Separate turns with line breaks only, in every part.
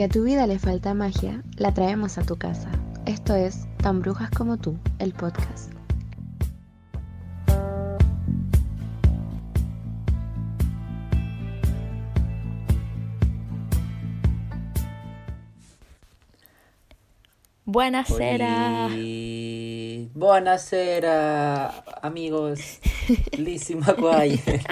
Si a tu vida le falta magia, la traemos a tu casa. Esto es Tan Brujas como tú, el podcast.
Buenasera.
Oli. Buonasera, amigos. Lizzie McGuire.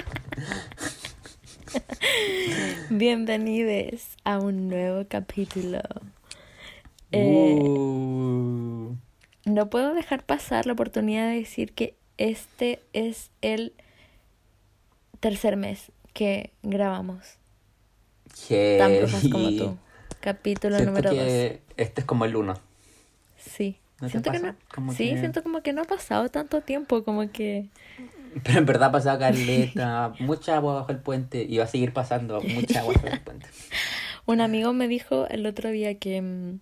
Bienvenidos a un nuevo capítulo. Eh,
Uh.
no puedo dejar pasar la oportunidad de decir que este es el tercer mes que grabamos. Tan brujas como tú. Capítulo
Siento
número 2.
que este es como el uno.
Sí.
¿No te
siento que no, sí,
que-
siento como que no ha pasado tanto tiempo, como que
Pero en verdad ha pasado caleta, mucha agua bajo el puente y va a seguir pasando mucha agua bajo el puente.
un amigo me dijo el otro día que, mm,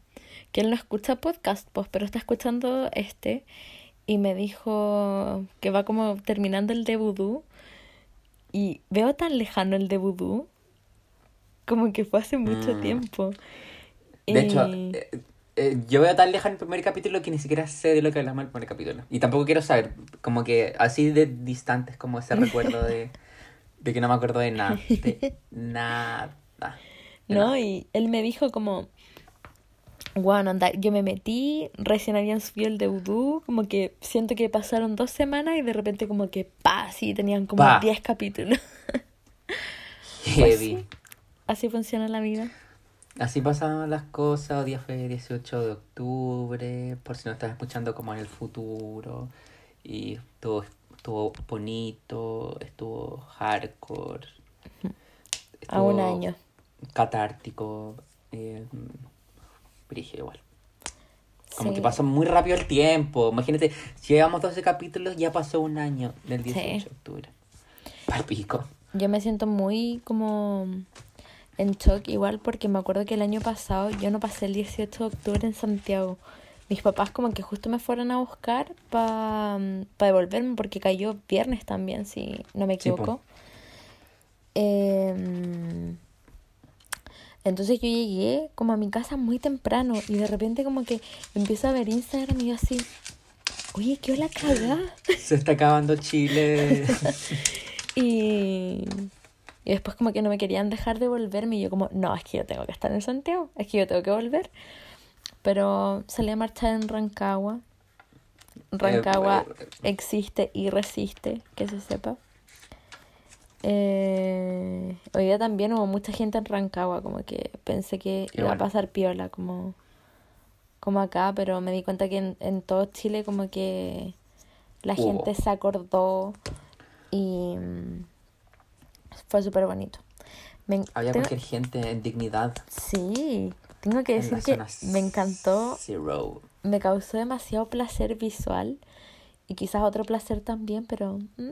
que él no escucha podcast, pues, pero está escuchando este y me dijo que va como terminando el de Voodoo y veo tan lejano el de Voodoo como que fue hace mucho
Mm.
tiempo.
De hecho, eh, eh, yo veo tan lejano el primer capítulo que ni siquiera sé de lo que hablamos el primer capítulo. Y tampoco quiero saber, como que así de distante es como ese recuerdo de, de que no me acuerdo de nada. De nada. de
¿no?
nada.
Y él me dijo como, bueno, anda, yo me metí, recién habían subido el de Voodoo, como que siento que pasaron dos semanas y de repente como que, pa, sí, tenían como
Pa.
10 capítulos. Pues
Heavy.
sí, así funciona la vida.
Así pasaban las cosas. Día fue 18 de octubre. Por si no estás escuchando como en el futuro. Y estuvo, estuvo bonito. Estuvo hardcore.
A un
estuvo
año.
Catártico. Eh, brígido igual. Como
Sí.
que pasó muy rápido el tiempo. Imagínate, si llevamos 12 capítulos, ya pasó un año del 18
Sí.
de octubre. Palpico.
Yo me siento muy como en shock igual porque me acuerdo que el año pasado yo no pasé el 18 de octubre en Santiago. Mis papás como que justo me fueron a buscar para devolverme porque cayó viernes también, si no me
Sí,
equivoco. Em, entonces yo llegué como a mi casa muy temprano y de repente como que empiezo a ver Instagram y yo así, oye, qué la cagá.
Se está acabando Chile.
Y, y después como que no me querían dejar de volverme y yo como, no, es que yo tengo que estar en Santiago, es que yo tengo que volver. Pero salí a marchar en Rancagua. Rancagua
eh,
existe y resiste, que se sepa. Eh, hoy día también hubo mucha gente en Rancagua, como que pensé que
Qué
iba a pasar piola como, como acá, pero me di cuenta que en, en todo Chile como que la
Hubo.
gente se acordó y fue súper bonito. Me,
Había
tengo-
cualquier gente en dignidad.
Sí, tengo que decir que me encantó,
Zero.
me causó demasiado placer visual y quizás otro placer también, pero mm,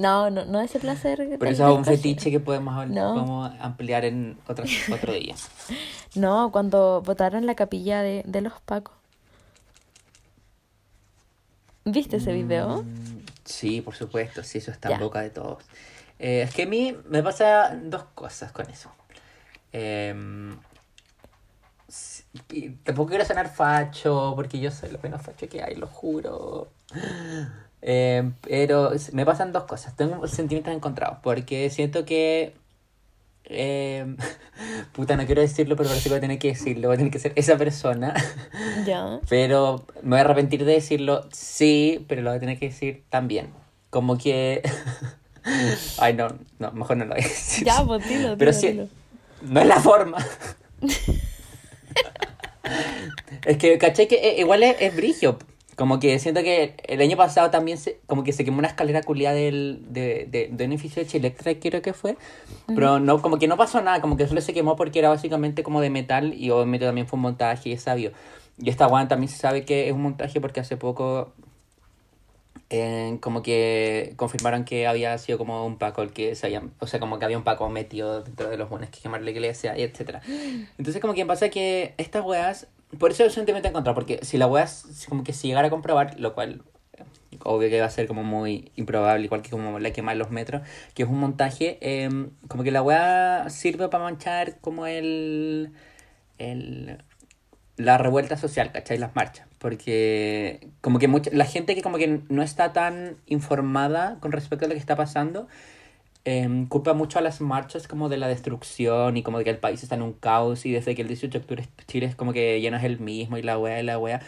no, no, no ese placer.
Pero eso es un fetiche que podemos,
No.
podemos ampliar en otro, otro día.
No, cuando votaron la capilla de, de los Pacos. ¿Viste ese video?
Mm, Sí, por supuesto, sí, eso está
Ya.
en boca de todos. Eh, es que a mí me pasa dos cosas con eso. Y tampoco quiero sonar facho, porque yo soy lo menos facho que hay, lo juro. Em, pero me pasan dos cosas. Tengo sentimientos encontrados, porque siento que... em, puta, no quiero decirlo, pero parece que voy a tener que decirlo. Voy a tener que ser esa persona.
Ya.
Pero me voy a arrepentir de decirlo, sí, pero lo voy a tener que decir también. Como que... Ay, no, no, mejor no lo decir.
Ya, pues dilo,
Pero
dilo,
sí,
dilo.
no es la forma. es que, caché que eh, igual es, es brigio. Como que siento que el año pasado también se, como que se quemó una escalera culiada del, de, de, de un edificio de Chilectra, creo que fue. Pero no, como que no pasó nada, como que solo se quemó porque era básicamente como de metal y obviamente también fue un montaje y es sabio. Y esta guan también se sabe que es un montaje porque hace poco como que confirmaron que había sido como un Paco el que se había, o sea, como que había un Paco metido dentro de los buenos que quemar la iglesia, y etcétera. Entonces como que pasa que estas weas, por eso el sentimiento encontrado, porque si la wea como que si llegara a comprobar, lo cual obvio que va a ser como muy improbable, igual que como la quema en los metros, que es un montaje, eh, como que la wea sirve para manchar como el el, la revuelta social, ¿cachai? Las marchas. Porque como que mucha, la gente que como que no está tan informada con respecto a lo que está pasando, eh, culpa mucho a las marchas como de la destrucción y como de que el país está en un caos y desde que el 18 de octubre Chile es como que ya no es el mismo y la wea y la wea.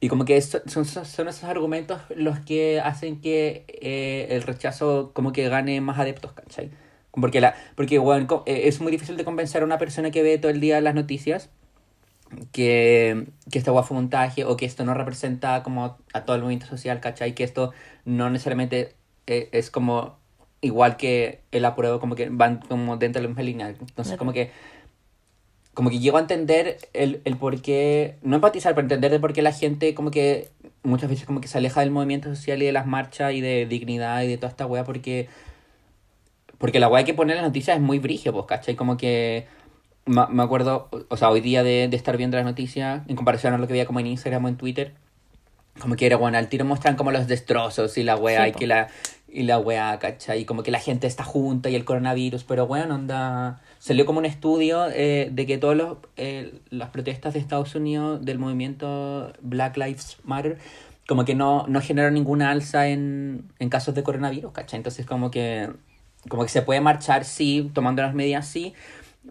Y como que son, son, son esos argumentos los que hacen que eh, el rechazo como que gane más adeptos, ¿cachai? Porque, la, porque bueno, es muy difícil de convencer a una persona que ve todo el día las noticias que, que esta fue un montaje o que esto no representa como a todo el movimiento social, ¿cachai? Que esto no necesariamente es, es como igual que el apruebo, como que van como dentro de la misma línea. Entonces, como que como que llego a entender el, el por qué, no empatizar, pero entender de por qué la gente como que muchas veces como que se aleja del movimiento social y de las marchas y de dignidad y de toda esta wea porque porque la wea que pone en las noticias es muy brigio, pues, ¿cachai? Como que me acuerdo, o sea, hoy día de, de estar viendo las noticias, en comparación a lo que veía como en Instagram o en Twitter, como que era, bueno, al tiro muestran como los destrozos y la
Sí,
y
po.
que la, y la wea, ¿cachai? Y como que la gente está junta y el coronavirus, pero bueno, onda... Salió como un estudio eh, de que todas eh, las protestas de Estados Unidos del movimiento Black Lives Matter como que no, no generaron ninguna alza en, en casos de coronavirus, ¿cachai? Entonces como que, como que se puede marchar, sí, tomando las medidas, sí,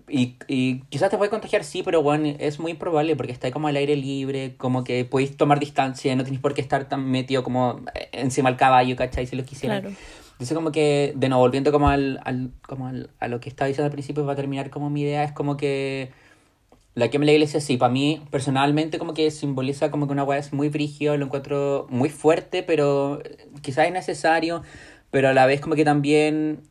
y, y quizás te puede contagiar, sí, pero bueno, es muy improbable porque está como al aire libre, como que podéis tomar distancia, no tenéis por qué estar tan metido como encima del caballo, ¿cachai? Si lo quisieran.
Claro.
Entonces como que, de nuevo, volviendo como al, al, como al, a lo que estaba diciendo al principio, va a terminar como mi idea, es como que la que me la iglesia sí, para mí personalmente como que simboliza como que una weá es muy brígido, lo encuentro muy fuerte, pero quizás es necesario, pero a la vez como que también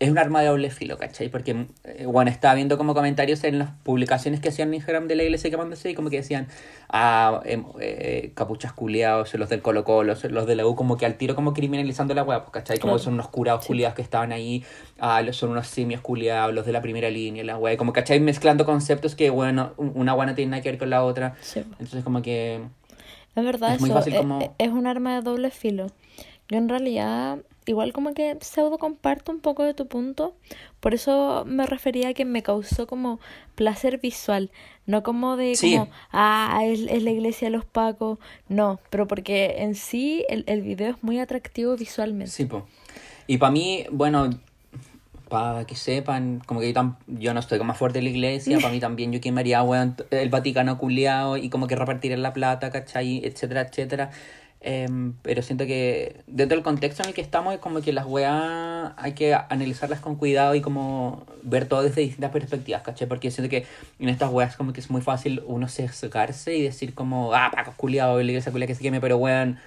es un arma de doble filo, ¿cachai? Porque, eh, bueno, estaba viendo como comentarios en las publicaciones que hacían en Instagram de la iglesia quemándose y como que decían, ah, em, eh, capuchas culiados, los del Colo Colo, los de la U, como que al tiro como criminalizando la web, ¿cachai? Como
Claro.
son unos curados
Sí.
culiados que estaban ahí, ah, son unos simios culiados, los de la primera línea, la web, como, ¿cachai? Mezclando conceptos que, bueno, un- una wea no tiene nada que ver con la otra.
Sí.
Entonces como que...
Es verdad,
Es muy
eso
fácil
e-
como-
e- es un arma de doble filo. Yo en realidad, igual como que pseudo comparto un poco de tu punto, por eso me refería a que me causó como placer visual, no como de
Sí.
como, ah, es, es la iglesia de los pacos, no, pero porque en sí el, el video es muy atractivo visualmente.
Sí, po. Y para mí, bueno, para que sepan, como que yo, tam- yo no estoy como más fuerte en la iglesia, para mí también yo quemaría, weón, el Vaticano culiao y como que repartir la plata, ¿cachai? Etcétera, etcétera. Em, pero siento que dentro del contexto en el que estamos es como que las weas hay que analizarlas con cuidado y como ver todo desde distintas perspectivas, ¿cachai? Porque siento que en estas weas como que es muy fácil uno sesgarse y decir como, ah, Paco culiao, la iglesia culia que se queme, pero weón,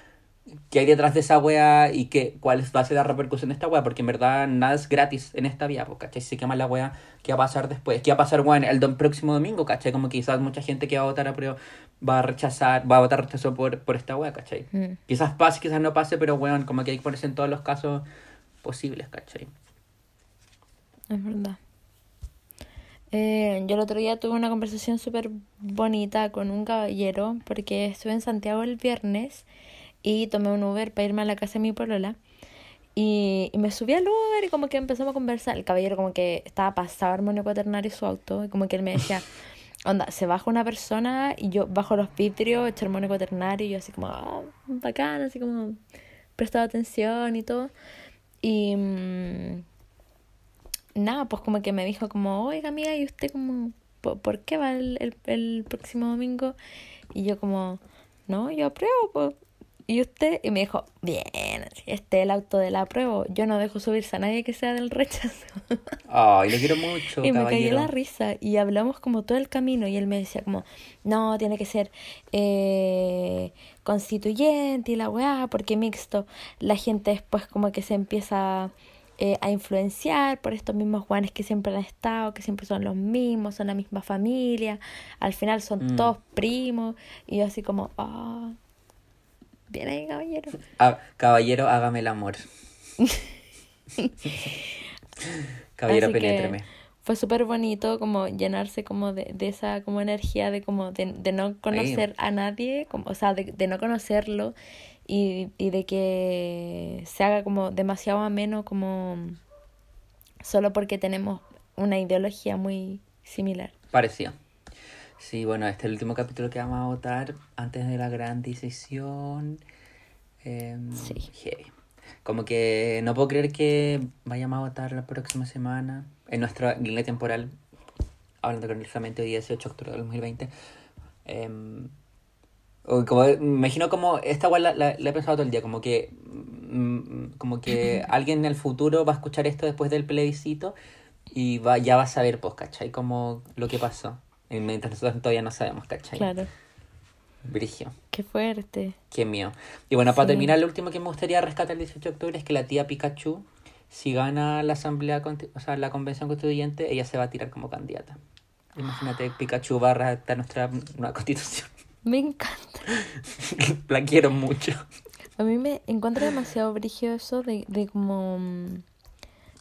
qué hay detrás de esa wea y qué, cuál va a ser la repercusión de esta wea, porque en verdad nada es gratis en esta vía, pues, ¿cachai? Si se quema la wea, ¿qué va a pasar después? ¿Qué va a pasar, weón, el próximo domingo, ¿cachai? Como quizás mucha gente que va a votar a prueba va a rechazar, va a votar rechazo por, por esta wea, ¿cachai?
Mm.
Quizás pase, quizás no pase, pero weón, como que hay que ponerse en todos los casos posibles, ¿cachai?
Es verdad. Eh, yo el otro día tuve una conversación súper bonita con un caballero porque estuve en Santiago el viernes y tomé un Uber para irme a la casa de mi polola y, y me subí al Uber y como que empezamos a conversar. El caballero como que estaba pasado armonio cuaternario su auto y como que él me decía, onda, se baja una persona y yo bajo los vidrios, echo armonio cuaternario y yo así como, ah, bacán, así como prestaba atención y todo. Y... mm, nada, pues como que me dijo como, oiga amiga, ¿y usted como, por, por qué va el, el, el próximo domingo? Y yo como, no, yo apruebo, pues. Y usted, y me dijo, bien, este es el auto de la apruebo, yo no dejo subirse a nadie que sea del rechazo.
Ay, lo quiero mucho,
Y me caí la risa y hablamos como todo el camino y él me decía como, no, tiene que ser eh, constituyente y la weá, porque mixto, la gente después como que se empieza eh, a influenciar por estos mismos guanes que siempre han estado, que siempre son los mismos, son la misma familia, al final son
Mm.
todos primos y yo así como, ah, bien ahí caballero.
Ah, caballero, hágame el amor. caballero,
Así
penétreme.
fue súper bonito como llenarse como de, de esa como energía de como de, de no conocer a nadie, como, o sea, de, de no conocerlo y, y de que se haga como demasiado ameno como solo porque tenemos una ideología muy similar.
Parecía. Sí, bueno, este es el último capítulo que vamos a votar antes de la gran decisión. Em,
Sí.
heavy. Como que no puedo creer que vayamos a votar la próxima semana en nuestra línea temporal, hablando hoy 18 de octubre del 2020. Em, o como, me imagino como esta igual la, la- la he pensado todo el día, como que mm, como que alguien en el futuro va a escuchar esto después del plebiscito y va, ya va a saber, pues, ¿cachai? Como lo que pasó. Mientras nosotros todavía no sabemos, ¿cachai?
Claro.
Brigio.
Qué fuerte.
Qué mío. Y bueno, para
Sí.
terminar, lo último que me gustaría rescatar el 18 de octubre es que la tía Pikachu, si gana la asamblea, o sea, la convención constituyente, ella se va a tirar como candidata. Imagínate, Pikachu va a redactar nuestra nueva constitución.
Me encanta.
la quiero mucho.
A mí me encuentro demasiado brígido eso de, de como mm,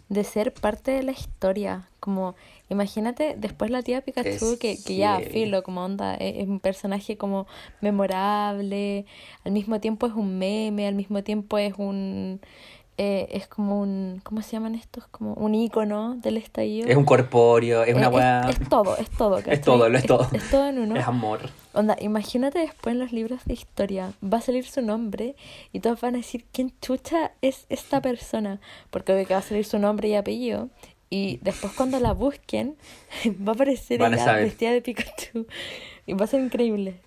de ser parte de la historia. Como, imagínate, después la tía Pikachu,
Es
que, que ya, filo, como onda, es, es un personaje como memorable, al mismo tiempo es un meme, al mismo tiempo es un eh, es como un, ¿cómo se llaman estos? Como un ícono del estallido.
Es un corpóreo, es una
Eh,
weá.
es, es todo, es todo, ¿cachai?
todo, lo es todo.
Es, todo en uno.
Es amor.
Onda, imagínate después en los libros de historia, va a salir su nombre y todos van a decir quién chucha es esta persona, porque obvio que va a salir su nombre y apellido y después cuando la busquen va a aparecer
Van a
ella
saber.
vestida de Pikachu y va a ser increíble.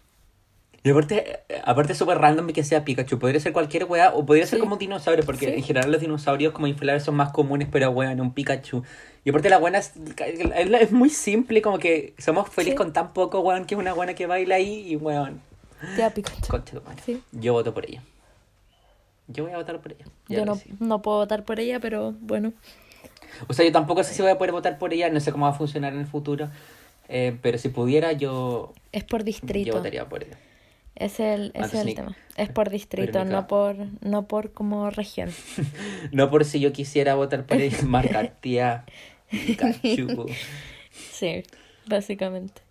Y aparte, aparte es súper random que sea Pikachu. Podría ser cualquier weá o podría ser como un dinosaurio, porque
Sí.
en general los dinosaurios como inflables son más comunes, pero weón, un Pikachu. Y aparte la buena es, es, muy simple, como que somos felices
Sí.
con tan poco, weón, que es una buena que baila ahí y weón.
Tía Pikachu.
Concha tu madre.
Sí.
Yo voto por ella. Yo voy a votar por ella. ya
Yo no, no puedo votar por ella, pero bueno.
O sea, yo tampoco sé si voy a poder votar por ella, no sé cómo va a funcionar en el futuro. eh, pero si pudiera, yo,
Es por
yo
distrito.
votaría por ella.
Es el, es el tema. Es por distrito, no por, no por como región.
No por si yo quisiera votar por ella, marca tía Pikachu.
Sí, básicamente.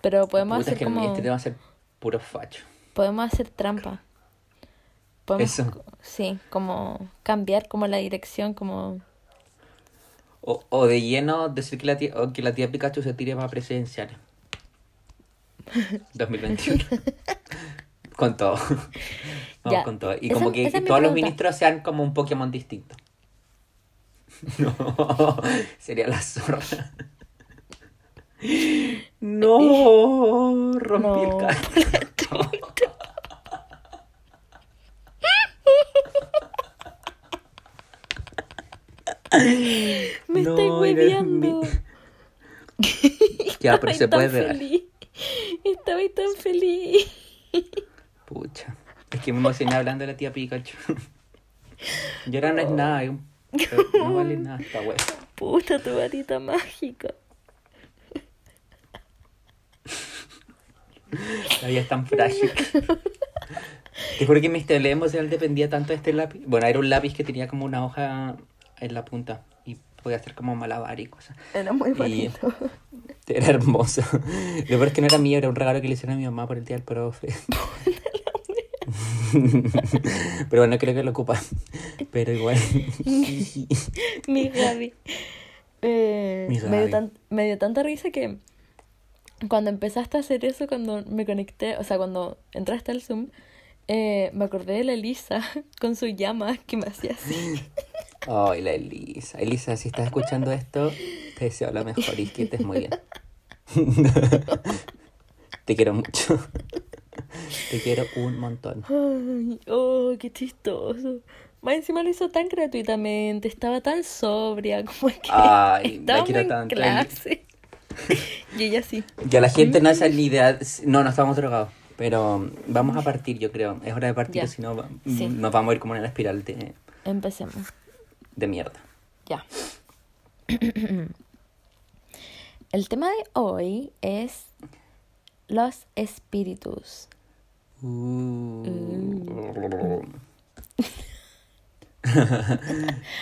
Pero podemos
Puta, es
hacer
que
como...
este tema va a ser puro facho.
Podemos hacer trampa. Podemos,
Eso.
Sí, como cambiar como la dirección, como...
O, o de lleno decir que la tía, o que la tía Pikachu se tire para presidenciales. 2021. con todo. Vamos
Ya,
con todo. Y
esa-
como que todos los
pregunta.
ministros sean como un Pokémon distinto. No, sería la zorra. No, rompí
No,
el carro.
Me
No,
estoy
era
hueveando.
mi- Ya, pero
Estaba
se puede ver.
feliz. Estaba tan feliz.
Pucha. Es que me emocioné hablando de la tía Pikachu. Y ahora no es nada, es un- no vale nada esta wea.
Puta, tu varita mágica.
La vida es tan frágil. Te juro que mi emocional dependía tanto de este lápiz. Bueno, era un lápiz que tenía como una hoja en la punta podía hacer como malabar y cosas.
Era muy
Y-
bonito.
Era hermoso. Lo peor es que no era mío, era un regalo que le hicieron a mi mamá por el día del profe. Pero bueno, creo que lo ocupa. Pero igual.
Mi Gaby. Eh,
Mi
Me, dio
Gaby.
tan- me dio tanta risa que cuando empezaste a hacer eso, cuando me conecté, o sea, cuando entraste al Zoom, eh, me acordé de la Elisa con su llama que me hacía así.
Ay, la Elisa. Elisa, si estás escuchando esto, te deseo lo mejor y que estés muy bien. Te quiero mucho. Te quiero un montón.
Ay, oh, qué chistoso. Más encima lo hizo tan gratuitamente, estaba tan sobria, como que
Ay, la
estábamos
quiero
en
tanto,
clase. y ella sí.
Ya la gente no hace ni idea. No, no estamos drogados. Pero vamos a partir, yo creo. Es hora de partir, si no
Sí.
nos vamos a ir como en una espiral de,
Empecemos.
De mierda.
Ya. El tema de hoy es los espíritus.
Uh.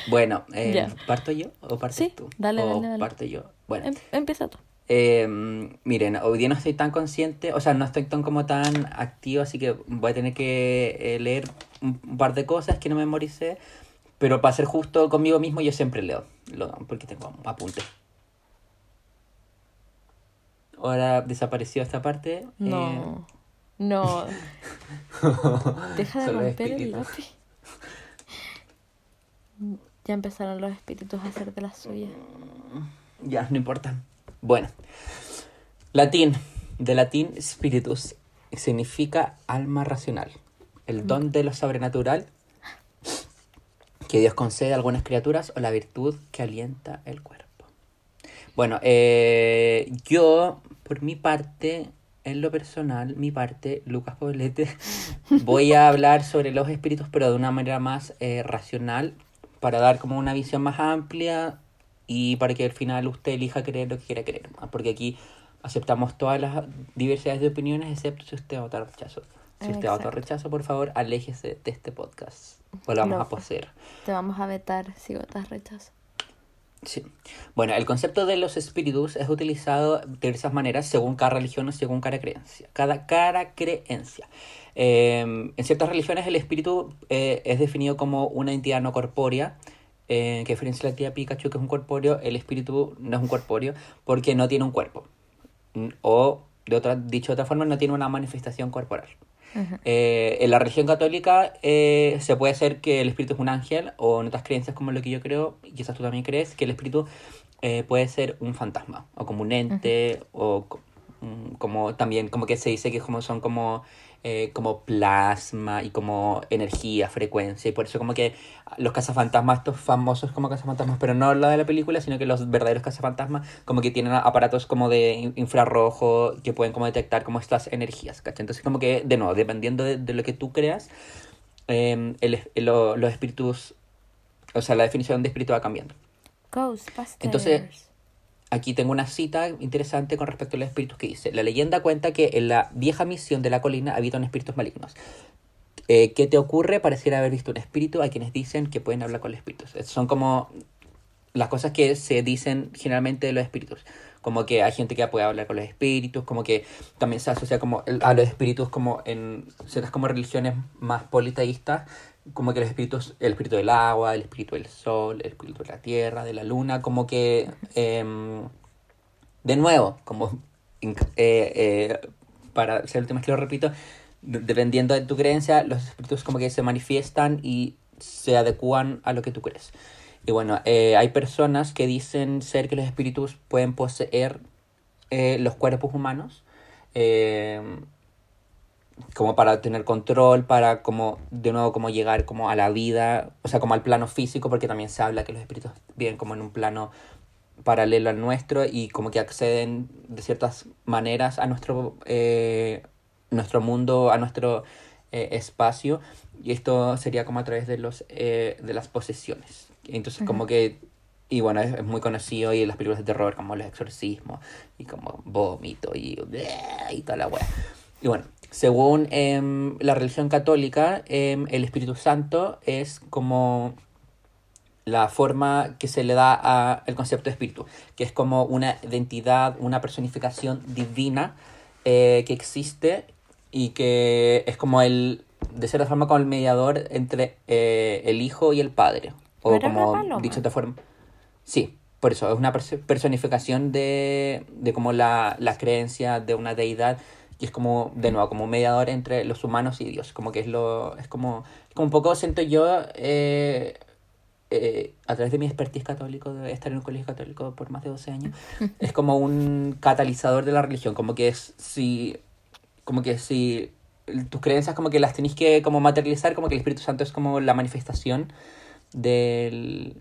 bueno, eh,
Ya.
¿parto yo o partes
Sí,
tú?
dale,
o
dale, dale.
parto yo. Bueno,
Em- empieza tú.
eh, miren, hoy día no estoy tan consciente, o sea, no estoy tan como tan activo, así que voy a tener que eh, leer un par de cosas que no memoricé, pero para ser justo conmigo mismo yo siempre leo, lo, porque tengo apuntes. ahora desapareció esta parte.
No. No. Deja de romper el lápiz. Ya empezaron los espíritus a hacer de las suyas.
Ya, no importa. Bueno. Latín. De latín spiritus. Significa alma racional. El don de lo sobrenatural que Dios concede a algunas criaturas o la virtud que alienta el cuerpo. Bueno, eh, yo, por mi parte, en lo personal, mi parte, Lucas Poblete, voy a hablar sobre los espíritus, pero de una manera más eh, racional, para dar como una visión más amplia y para que al final usted elija creer lo que quiera creer. Porque aquí aceptamos todas las diversidades de opiniones, excepto si usted vota rechazo. Si usted vota
Exacto.
rechazo, por favor, aléjese de este podcast. O lo vamos
No.
a poseer.
Te vamos a vetar si votas rechazo.
Sí. Bueno, el concepto de los espíritus es utilizado de diversas maneras según cada religión o según cada creencia. Cada, cada creencia. Eh, en ciertas religiones el espíritu eh, es definido como una entidad no corpórea. Eh, que a diferencia la tía Pikachu, que es un corpóreo, el espíritu no es un corpóreo porque no tiene un cuerpo. O, de otra, dicho de otra forma, no tiene una manifestación corporal. Eh, en la religión católica eh, se puede ser que el espíritu es un ángel, o en otras creencias como lo que yo creo, y quizás tú también crees, que el espíritu eh, puede ser un fantasma, o como un ente, o mm, como también, como que se dice que como son como, eh, como plasma y como energía, frecuencia, y por eso como que los cazafantasmas, estos famosos como cazafantasmas, pero no la de la película, sino que los verdaderos cazafantasmas, como que tienen aparatos como de in- infrarrojo que pueden como detectar como estas energías, ¿cachai? Entonces como que, de nuevo, dependiendo de, de lo que tú creas, eh, el lo- los espíritus, o sea, la definición de espíritu va cambiando.
Ghostbusters.
Entonces- Aquí tengo una cita interesante con respecto a los espíritus que dice, la leyenda cuenta que en la vieja misión de la colina habitan espíritus malignos. Eh, ¿Qué te ocurre? Pareciera haber visto un espíritu. Hay quienes dicen que pueden hablar con los espíritus. Son como las cosas que se dicen generalmente de los espíritus. Como que hay gente que puede hablar con los espíritus, como que también se asocia como a los espíritus como en ciertas como religiones más politeístas, como que los espíritus, el espíritu del agua, el espíritu del sol, el espíritu de la tierra, de la luna, como que em, de nuevo, como eh, eh, para ser el última vez que lo repito, de- dependiendo de tu creencia, los espíritus como que se manifiestan y se adecúan a lo que tú crees. Y bueno, eh, hay personas que dicen ser que los espíritus pueden poseer los cuerpos humanos, eh, como para tener control, para como, de nuevo, como llegar como a la vida, o sea, como al plano físico, porque también se habla que los espíritus viven como en un plano paralelo al nuestro y como que acceden de ciertas maneras a nuestro, eh, nuestro mundo, a nuestro eh, espacio. Y esto sería como a través de, los, eh, de las posesiones. Entonces como que, y bueno, es, es muy conocido y en las películas de terror como los exorcismos y como vómito y, y toda la wea. Y bueno, según em, la religión católica, em, el Espíritu Santo es como la forma que se le da al concepto de espíritu, que es como una identidad, una personificación divina eh, que existe y que es como el, de cierta forma, como el mediador entre eh, el hijo y el padre. O
¿No era una
como dicho de otra forma. Sí, por eso, es una perso- personificación de, de como la, la creencia de una deidad y es como, de nuevo, como un mediador entre los humanos y Dios. Como que es lo, es como, como un poco siento yo, eh, eh, a través de mi expertise católico, de estar en un colegio católico por más de 12 años, es como un catalizador de la religión, como que es si, como que si tus creencias como que las tenéis que como materializar, como que el Espíritu Santo es como la manifestación del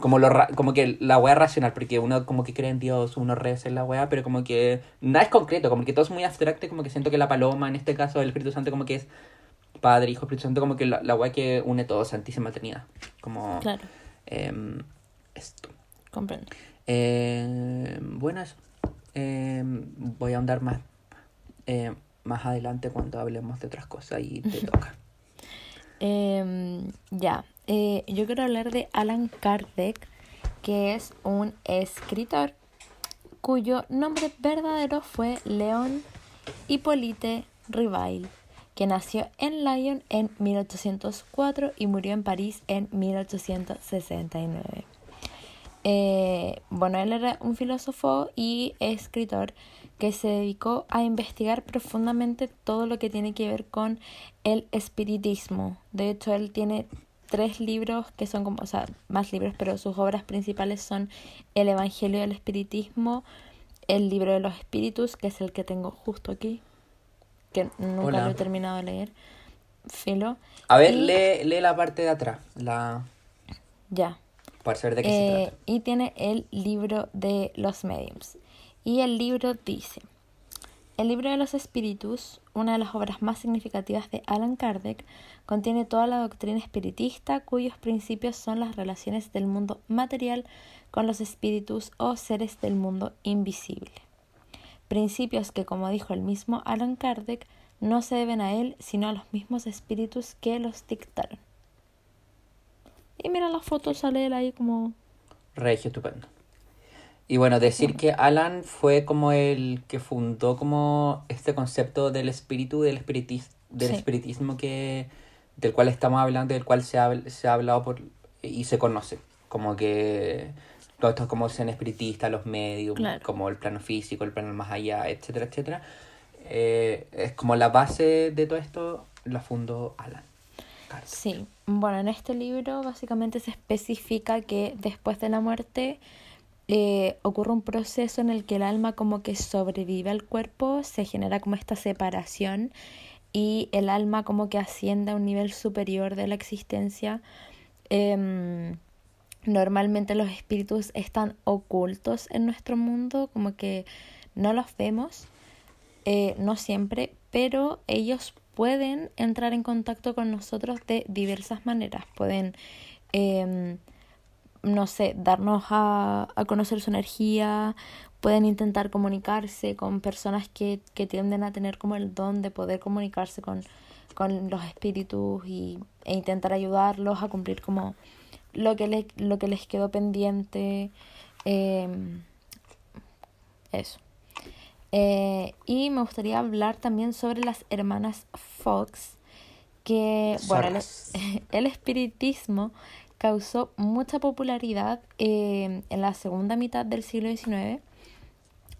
como lo ra- como que la weá racional, porque uno como que cree en Dios, uno reza en la weá, pero como que nada es concreto, como que todo es muy abstracto, y como que siento que la paloma, en este caso el Espíritu Santo, como que es Padre, Hijo, Espíritu Santo, como que la, la weá que une todo, Santísima Trinidad. Como
Claro,
em, esto.
comprendo.
Eh, bueno, eso. Eh, voy a ahondar más, eh, más adelante cuando hablemos de otras cosas y te toca.
Em, ya, eh, yo quiero hablar de Alan Kardec, que es un escritor cuyo nombre verdadero fue León Hippolyte Rivail, que nació en Lyon en 1804 y murió en París en 1869. Eh, bueno, él era un filósofo y escritor que se dedicó a investigar profundamente todo lo que tiene que ver con el espiritismo. De hecho, él tiene tres libros que son como, o sea, más libros, pero sus obras principales son El Evangelio del Espiritismo, El Libro de los Espíritus, que es el que tengo justo aquí, que nunca lo he terminado de leer. Filo.
A ver, lee, lee la parte de atrás, la...
Ya.
Para saber de qué se
Eh,
trata.
y tiene el libro de los mediums. Y el libro dice, el libro de los espíritus, una de las obras más significativas de Alan Kardec, contiene toda la doctrina espiritista cuyos principios son las relaciones del mundo material con los espíritus o seres del mundo invisible. Principios que, como dijo el mismo Alan Kardec, no se deben a él, sino a los mismos espíritus que los dictaron. Y mira la foto, sale él ahí como
Regio, estupendo. Y bueno, decir que Alan fue como el que fundó como este concepto del espíritu, del, espiritis del
Sí.
espiritismo que del cual estamos hablando, del cual se ha, se ha hablado por y se conoce. Como que todo esto como sean espiritistas, los medios,
Claro.
como el plano físico, el plano más allá, etcétera, etcétera. Eh, es como la base de todo esto la fundó Alan. Kardec.
Sí, bueno, en este libro básicamente se especifica que después de la muerte eh, ocurre un proceso en el que el alma como que sobrevive al cuerpo, se genera como esta separación y el alma como que asciende a un nivel superior de la existencia. Em, normalmente los espíritus están ocultos en nuestro mundo, como que no los vemos, eh, no siempre, pero ellos pueden entrar en contacto con nosotros de diversas maneras. Pueden, em, no sé, darnos a, a conocer su energía, pueden intentar comunicarse con personas que, que tienden a tener como el don de poder comunicarse con, con los espíritus y, e intentar ayudarlos a cumplir como lo que, le, lo que les quedó pendiente. em, eso. Eh, y me gustaría hablar también sobre las hermanas Fox, que, bueno, el espiritismo causó mucha popularidad eh, en la segunda mitad del siglo XIX,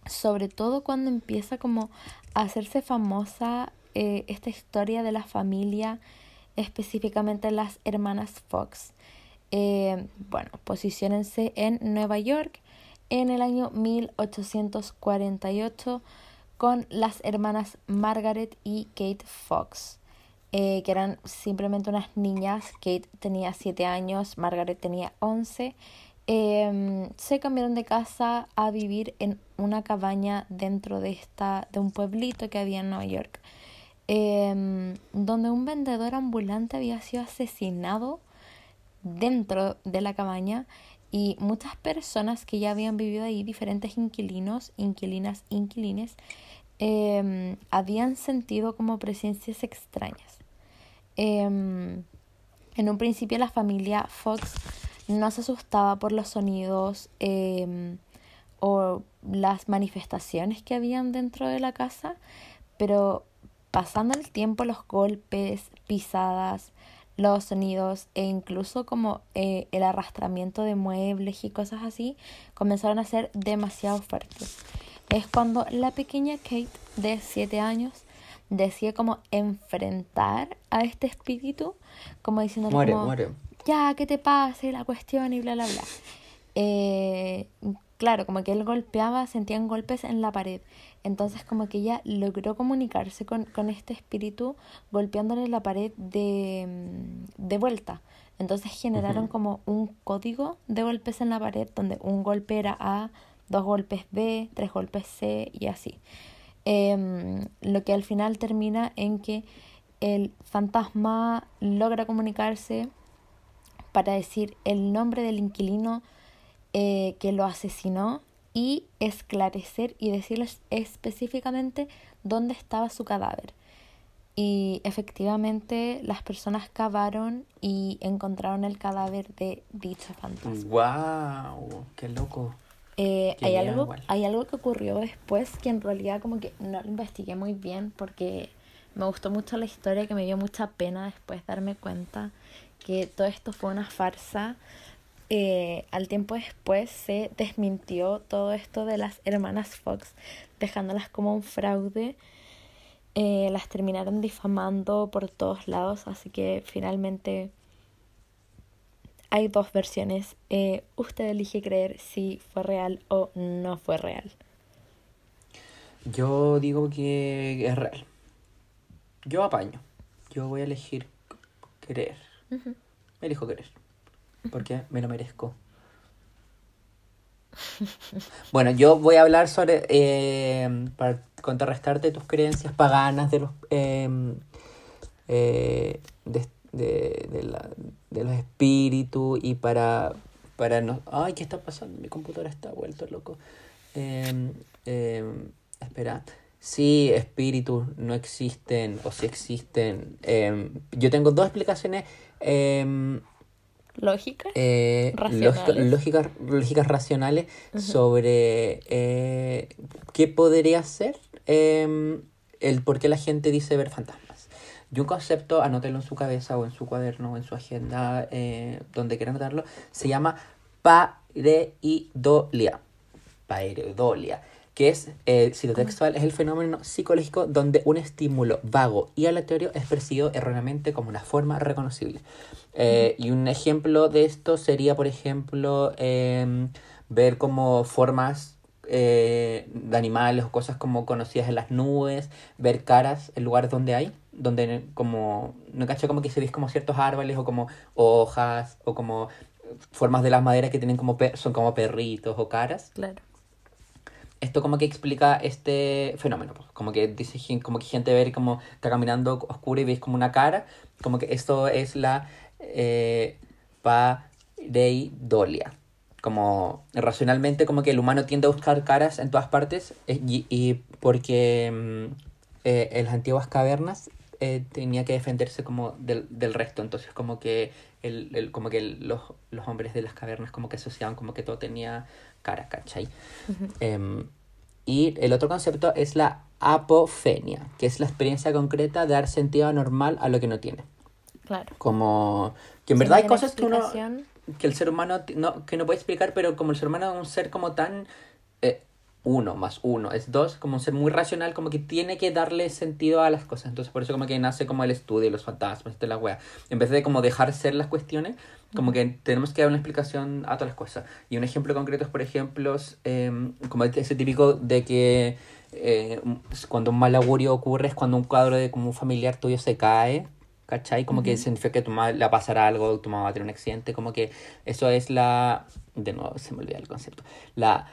sobre todo cuando empieza como a hacerse famosa eh, esta historia de la familia, específicamente las hermanas Fox. Eh, bueno, posiciónense en Nueva York en el año 1848 con las hermanas Margaret y Kate Fox, eh, que eran simplemente unas niñas. Kate tenía 7 años, Margaret tenía 11. Em, se cambiaron de casa a vivir en una cabaña dentro de, esta, de un pueblito que había en Nueva York, em, donde un vendedor ambulante había sido asesinado dentro de la cabaña y muchas personas que ya habían vivido ahí, diferentes inquilinos, inquilinas, inquilines, eh, habían sentido como presencias extrañas. Eh, en un principio la familia Fox no se asustaba por los sonidos eh, o las manifestaciones que habían dentro de la casa, pero pasando el tiempo los golpes, pisadas, los sonidos e incluso como eh, el arrastramiento de muebles y cosas así comenzaron a ser demasiado fuertes. Es cuando la pequeña Kate de 7 años decide como enfrentar a este espíritu, como diciendo
Muere,
como,
muere.
ya, que te pase la cuestión y bla, bla, bla. Eh, claro, como que él golpeaba, sentían golpes en la pared. Entonces como que ella logró comunicarse con, con este espíritu golpeándole la pared de, de vuelta. Entonces generaron como un código de golpes en la pared donde un golpe era A, dos golpes B, tres golpes C y así. Em, lo que al final termina en que el fantasma logra comunicarse para decir el nombre del inquilino eh, que lo asesinó y esclarecer y decirles específicamente dónde estaba su cadáver. Y efectivamente las personas cavaron y encontraron el cadáver de dicho fantasma.
¡Wow! ¡Qué loco!
Eh, hay, algo,
igual.
hay algo que ocurrió después que en realidad como que no lo investigué muy bien porque me gustó mucho la historia que me dio mucha pena después darme cuenta que todo esto fue una farsa eh, al tiempo después se desmintió todo esto de las hermanas Fox, dejándolas como un fraude. Eh, las terminaron difamando por todos lados, así que finalmente hay dos versiones. Eh, usted elige creer si fue real o no fue real.
Yo digo que es real. Yo apaño. Yo voy a elegir creer. Me elijo creer. Porque me lo merezco. Bueno, yo voy a hablar sobre, eh, para contrarrestarte tus creencias paganas de los, em, eh, de, de, de, la, de los espíritus y para, para no... Ay, ¿qué está pasando? Mi computadora está vuelto loco. Eh, espera. Sí, espíritus no existen o si existen. Em, yo tengo dos explicaciones.
¿Lógicas?
Eh, lógicas, lógicas racionales sobre eh, qué podría ser el por qué la gente dice ver fantasmas. Y un concepto, anótelo en su cabeza o en su cuaderno o en su agenda, eh, donde quiera anotarlo, se llama pareidolia. Pareidolia que es, eh, citotextual, es el fenómeno psicológico donde un estímulo vago y aleatorio es percibido erróneamente como una forma reconocible. Eh, y un ejemplo de esto sería, por ejemplo, em, ver como formas eh, de animales o cosas como conocidas en las nubes, ver caras en lugares donde hay, donde como, no cacho como que se ves como ciertos árboles o como hojas o como formas de las maderas que tienen como son como perritos o caras.
Claro
esto como que explica este fenómeno, pues. como que dice como que gente ve como está caminando oscuro y ves como una cara, como que esto es la eh, pareidolia. Como racionalmente como que el humano tiende a buscar caras en todas partes eh, y, porque mm, eh, en las antiguas cavernas eh, tenía que defenderse como del, del, resto, entonces como que el, el como que los, los, hombres de las cavernas como que asociaban como que todo tenía cara, ¿cachai? Em, y el otro concepto es la apofenia, que es la experiencia concreta de dar sentido anormal a lo que no tiene.
Claro.
Como que en verdad hay cosas que uno que el ser humano no, que no puede explicar, pero como el ser humano es un ser como tan eh, uno más uno es dos, como un ser muy racional, como que tiene que darle sentido a las cosas. Entonces por eso como que nace como el estudio, los fantasmas, de la wea. En vez de como dejar ser las cuestiones, como que tenemos que dar una explicación a todas las cosas. Y un ejemplo concreto es, por ejemplo, eh, como ese típico de que eh, cuando un mal augurio ocurre es cuando un cuadro de como un familiar tuyo se cae. ¿Cachai? Como que significa que tu mamá le pasará algo, tu mamá va a tener un accidente, como que eso es la... De nuevo, se me olvida el concepto. La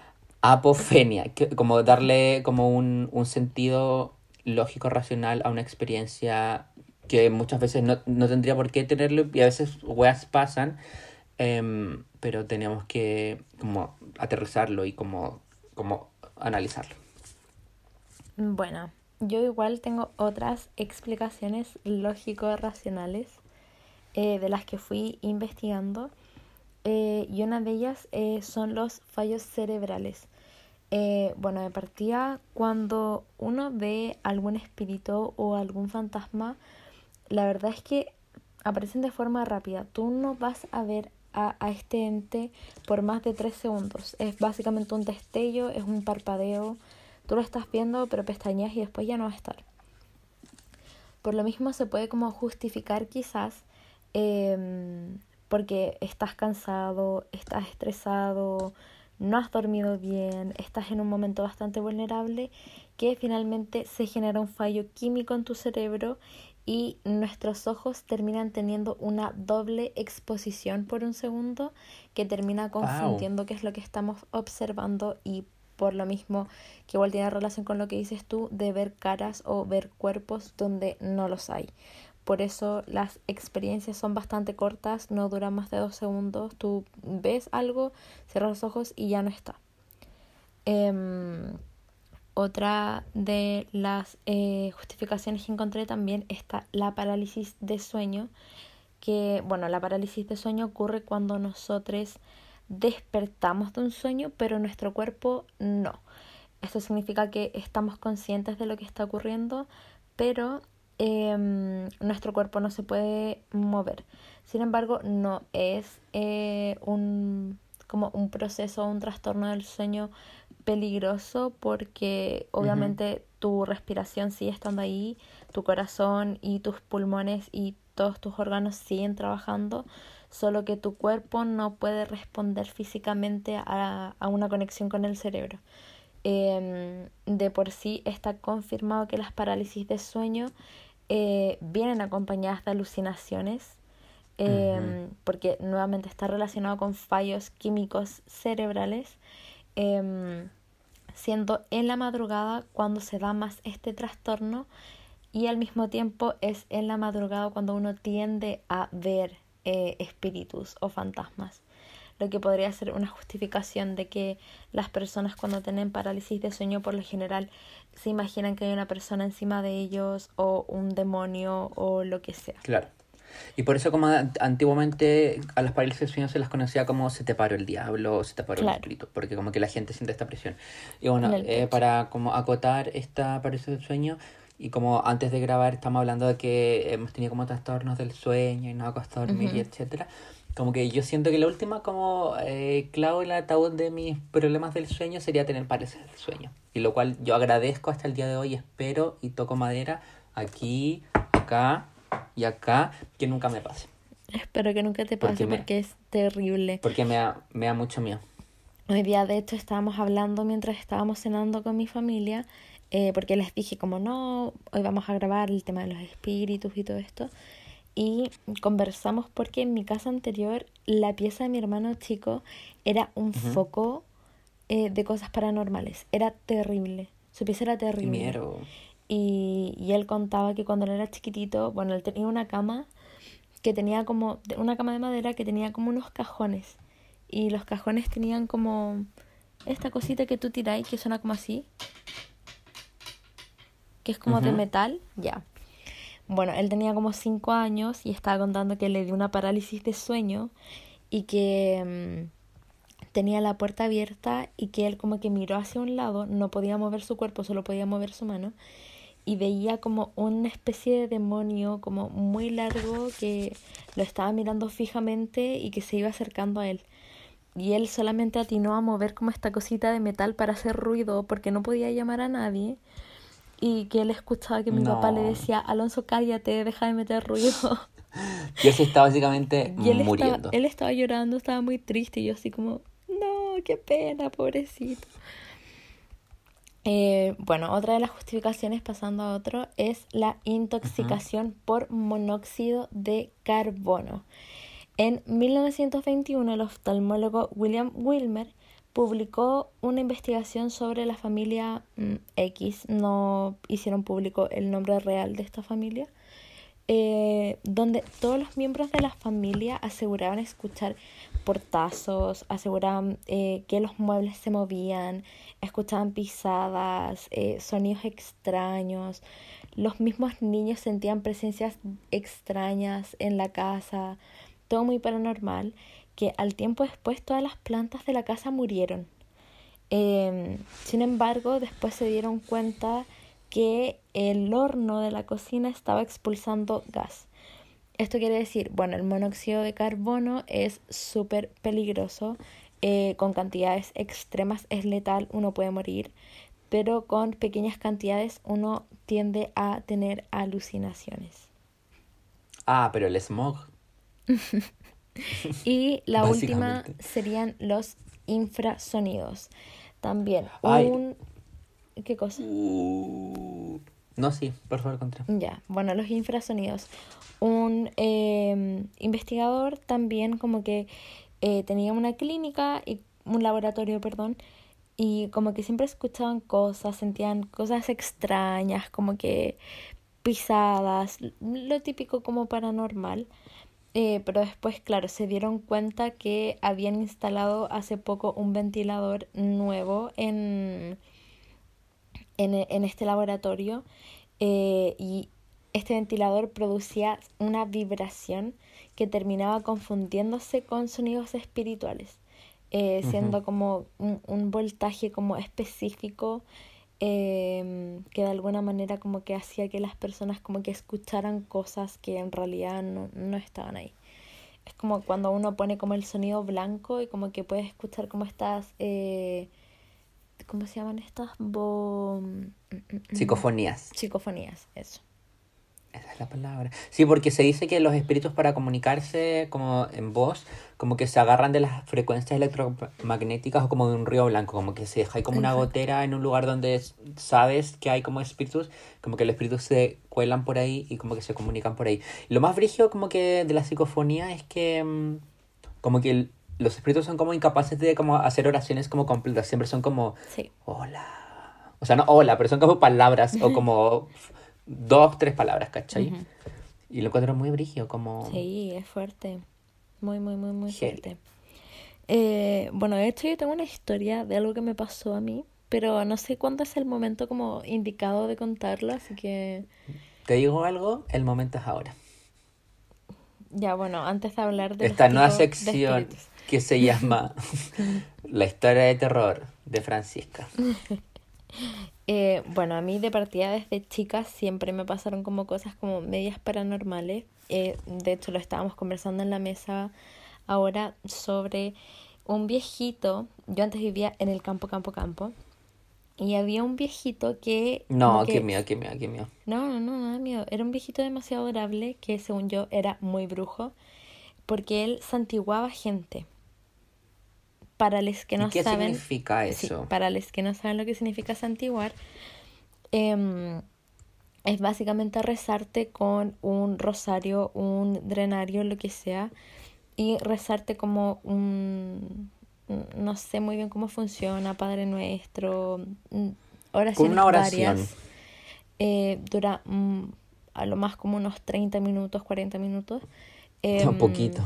apofenia, como darle como un, un sentido lógico, racional a una experiencia que muchas veces no, no tendría por qué tenerlo y a veces weas pasan, em, pero tenemos que como aterrizarlo y como, como analizarlo.
Bueno, yo igual tengo otras explicaciones lógico-racionales eh, de las que fui investigando eh, y una de ellas eh, son los fallos cerebrales. Eh, bueno, de partida, cuando uno ve algún espíritu o algún fantasma, la verdad es que aparecen de forma rápida. Tú no vas a ver a, a este ente por más de tres segundos. Es básicamente un destello, es un parpadeo. Tú lo estás viendo, pero pestañas y después ya no va a estar. Por lo mismo se puede como justificar quizás em, porque estás cansado, estás estresado, no has dormido bien, estás en un momento bastante vulnerable, que finalmente se genera un fallo químico en tu cerebro y nuestros ojos terminan teniendo una doble exposición por un segundo que termina confundiendo qué es lo que estamos observando y por lo mismo que igual tiene relación con lo que dices tú de ver caras o ver cuerpos donde no los hay. Por eso las experiencias son bastante cortas, no duran más de dos segundos. Tú ves algo, cierras los ojos y ya no está. Em, otra de las eh, justificaciones que encontré también está la parálisis de sueño, que bueno, la parálisis de sueño ocurre cuando nosotros despertamos de un sueño, pero nuestro cuerpo no. Esto significa que estamos conscientes de lo que está ocurriendo, pero em, nuestro cuerpo no se puede mover. Sin embargo, no es eh, un como un proceso, un trastorno del sueño peligroso porque obviamente tu respiración sigue estando ahí, tu corazón y tus pulmones y todos tus órganos siguen trabajando, solo que tu cuerpo no puede responder físicamente a, a una conexión con el cerebro. Em, de por sí está confirmado que las parálisis de sueño eh, vienen acompañadas de alucinaciones, em, porque nuevamente está relacionado con fallos químicos cerebrales, em, siendo en la madrugada cuando se da más este trastorno y al mismo tiempo es en la madrugada cuando uno tiende a ver eh, espíritus o fantasmas lo que podría ser una justificación de que las personas cuando tienen parálisis de sueño por lo general se imaginan que hay una persona encima de ellos o un demonio o lo que sea.
Claro. Y por eso como antiguamente a las parálisis de sueño se las conocía como se te paró el diablo o se te paró el espíritu, porque como que la gente siente esta presión. Y bueno, eh, para como acotar esta parálisis de sueño, y como antes de grabar estamos hablando de que hemos tenido como trastornos del sueño y no ha costado dormir y etcétera, como que yo siento que la última como eh, clavo en el ataúd de mis problemas del sueño sería tener parálisis del sueño. Y lo cual yo agradezco hasta el día de hoy, espero y toco madera aquí, acá y acá, que nunca me pase.
Espero que nunca te pase porque, es terrible.
Porque me da, me da mucho miedo.
Hoy día de hecho estábamos hablando mientras estábamos cenando con mi familia, eh, porque les dije como no, hoy vamos a grabar el tema de los espíritus y todo esto y conversamos porque en mi casa anterior la pieza de mi hermano chico era un foco eh, de cosas paranormales. Era terrible. Su pieza era terrible. Y, y él contaba que cuando él era chiquitito, bueno, él tenía una cama que tenía como, una cama de madera que tenía como unos cajones. Y los cajones tenían como esta cosita que tú tiráis que suena como así. Que es como de metal, ya. Bueno, él tenía como cinco años y estaba contando que le dio una parálisis de sueño y que mm, tenía la puerta abierta y que él como que miró hacia un lado, no podía mover su cuerpo, solo podía mover su mano y veía como una especie de demonio como muy largo que lo estaba mirando fijamente y que se iba acercando a él. Y él solamente atinó a mover como esta cosita de metal para hacer ruido porque no podía llamar a nadie y que él escuchaba que mi papá le decía, Alonso, cállate, deja de meter ruido.
y él estaba básicamente
él
muriendo.
Estaba, él estaba llorando, estaba muy triste y yo así como, no, qué pena, pobrecito. Eh, bueno, otra de las justificaciones, pasando a otro, es la intoxicación por monóxido de carbono. En 1921, el oftalmólogo William Wilmer publicó una investigación sobre la familia mm, X, no hicieron público el nombre real de esta familia, eh, donde todos los miembros de la familia aseguraban escuchar portazos, aseguraban eh, que los muebles se movían, escuchaban pisadas, eh, sonidos extraños, los mismos niños sentían presencias extrañas en la casa, todo muy paranormal que al tiempo después todas las plantas de la casa murieron. Em, sin embargo, después se dieron cuenta que el horno de la cocina estaba expulsando gas. Esto quiere decir, bueno, el monóxido de carbono es súper peligroso, eh, con cantidades extremas es letal, uno puede morir, pero con pequeñas cantidades uno tiende a tener alucinaciones.
Ah, pero el smog.
Y la última serían los infrasonidos. También un... ¿Qué cosa?
Uh, no, sí, por favor, contra.
Ya, bueno, los infrasonidos. Un em, investigador también como que eh, tenía una clínica y un laboratorio, perdón, y como que siempre escuchaban cosas, sentían cosas extrañas, como que pisadas, lo típico como paranormal. Eh, pero después, claro, se dieron cuenta que habían instalado hace poco un ventilador nuevo en, en, este laboratorio eh, y este ventilador producía una vibración que terminaba confundiéndose con sonidos espirituales, eh, siendo como un, voltaje como específico em, que de alguna manera como que hacía que las personas como que escucharan cosas que en realidad no, no estaban ahí. Es como cuando uno pone como el sonido blanco y como que puedes escuchar como estas... Eh, ¿Cómo se llaman estas? Bo... mm, mm, mm.
Psicofonías.
Psicofonías, eso.
Esa es la palabra. Sí, porque se dice que los espíritus para comunicarse como en voz, como que se agarran de las frecuencias electromagnéticas o como de un río blanco, como que se deja ahí como una
Exacto.
gotera en un lugar donde sabes que hay como espíritus, como que los espíritus se cuelan por ahí y como que se comunican por ahí. Lo más brígido como que de la psicofonía es que mm, como que el- los espíritus son como incapaces de como hacer oraciones como completas, siempre son como
Sí.
hola. O sea, no hola, pero son como palabras o como dos, tres palabras, ¿cachai? Y lo encuentro muy brígido, como...
Sí, es fuerte. Muy, muy, muy, muy fuerte. Eh, bueno, de hecho yo tengo una historia de algo que me pasó a mí, pero no sé cuándo es el momento como indicado de contarlo, así que
Te digo algo, el momento es ahora.
ya, bueno, antes de hablar de
Esta nueva sección que se llama La historia de terror de Francisca.
Eh, bueno, a mí de partida desde chica siempre me pasaron como cosas como medias paranormales. Eh, de hecho, lo estábamos conversando en la mesa ahora sobre un viejito. Yo antes vivía en el campo, campo, campo. Y había un viejito que...
No,
como
qué
que-
miedo, qué miedo, qué miedo.
No, no, no, nada miedo. Era un viejito demasiado adorable que según yo era muy brujo. Porque él santiguaba gente. Para los que no
¿Y qué
saben...
significa
Sí,
eso?
para los que no saben lo que significa santiguar, em, es básicamente rezarte con un rosario, un drenario, lo que sea, y rezarte como un, no sé muy bien cómo funciona, Padre Nuestro, mm, oraciones
una oración.
varias. Eh, dura mm, a lo más como unos 30 minutos, 40 minutos.
Un
Em,
poquito.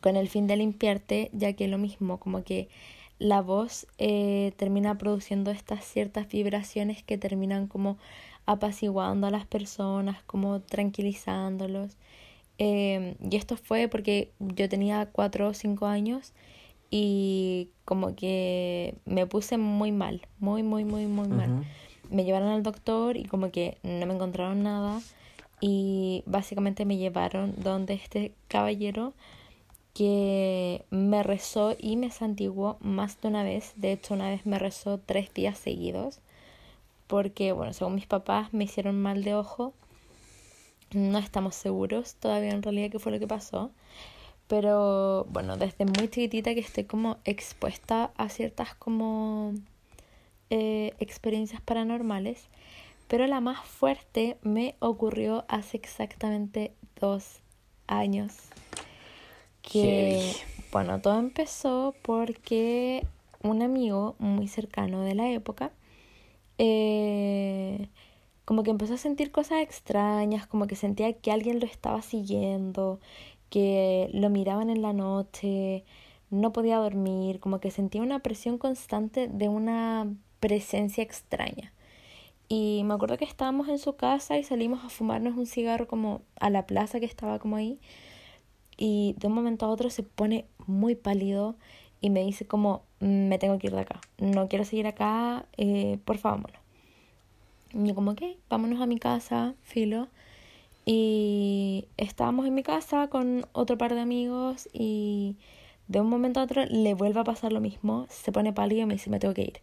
Con el fin de limpiarte, ya que lo mismo, como que la voz eh, termina produciendo estas ciertas vibraciones que terminan como apaciguando a las personas, como tranquilizándolos. Eh, y esto fue porque yo tenía cuatro o cinco años y como que me puse muy mal, muy, muy, muy, muy mal me llevaron al doctor y como que no me encontraron nada y básicamente me llevaron donde este caballero que me rezó y me santiguó más de una vez. De hecho, una vez me rezó tres días seguidos porque, bueno, según mis papás me hicieron mal de ojo. No estamos seguros todavía en realidad qué fue lo que pasó. Pero bueno, desde muy chiquitita que estoy como expuesta a ciertas como eh, experiencias paranormales, pero la más fuerte me ocurrió hace exactamente dos años. Que,
Heavy.
bueno, todo empezó porque un amigo muy cercano de la época, eh, como que empezó a sentir cosas extrañas, como que sentía que alguien lo estaba siguiendo, que lo miraban en la noche, no podía dormir, como que sentía una presión constante de una presencia extraña. Y me acuerdo que estábamos en su casa y salimos a fumarnos un cigarro como a la plaza que estaba como ahí. Y de un momento a otro se pone muy pálido y me dice como, "Mm, me tengo que ir de acá, no quiero seguir acá, eh, por favor, vámonos. Y yo como, ok, vámonos a mi casa, filo. Y estábamos en mi casa con otro par de amigos y de un momento a otro le vuelve a pasar lo mismo, se pone pálido y me dice, me tengo que ir.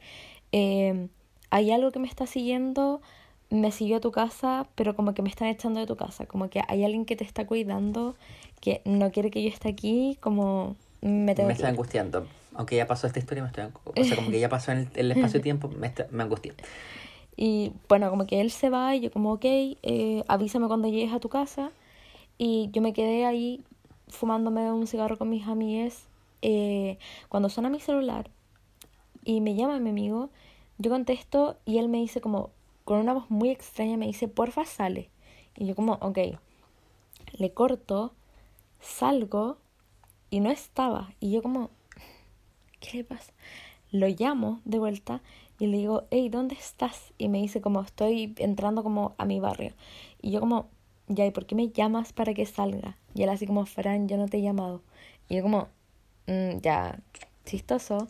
Eh, hay algo que me está siguiendo, me siguió a tu casa, pero como que me están echando de tu casa, como que hay alguien que te está cuidando, que no quiere que yo esté aquí, como me tengo
Me está angustiando. Aunque ya pasó esta historia, me estoy O sea, como que ya pasó en el, el espacio-tiempo, me, está- me angustia.
Y bueno, como que él se va y yo como, ok, eh, avísame cuando llegues a tu casa. Y yo me quedé ahí fumándome un cigarro con mis amigues. Eh, cuando suena mi celular y me llama mi amigo, yo contesto y él me dice como, con una voz muy extraña, me dice, porfa, sale. Y yo como, ok, le corto, salgo y no estaba. Y yo como, ¿qué le pasa? Lo llamo de vuelta y le digo, hey, ¿dónde estás? Y me dice como, estoy entrando como a mi barrio. Y yo como, ya, ¿y por qué me llamas para que salga? Y él así como, Fran, yo no te he llamado. Y yo como, "Mm, ya, chistoso.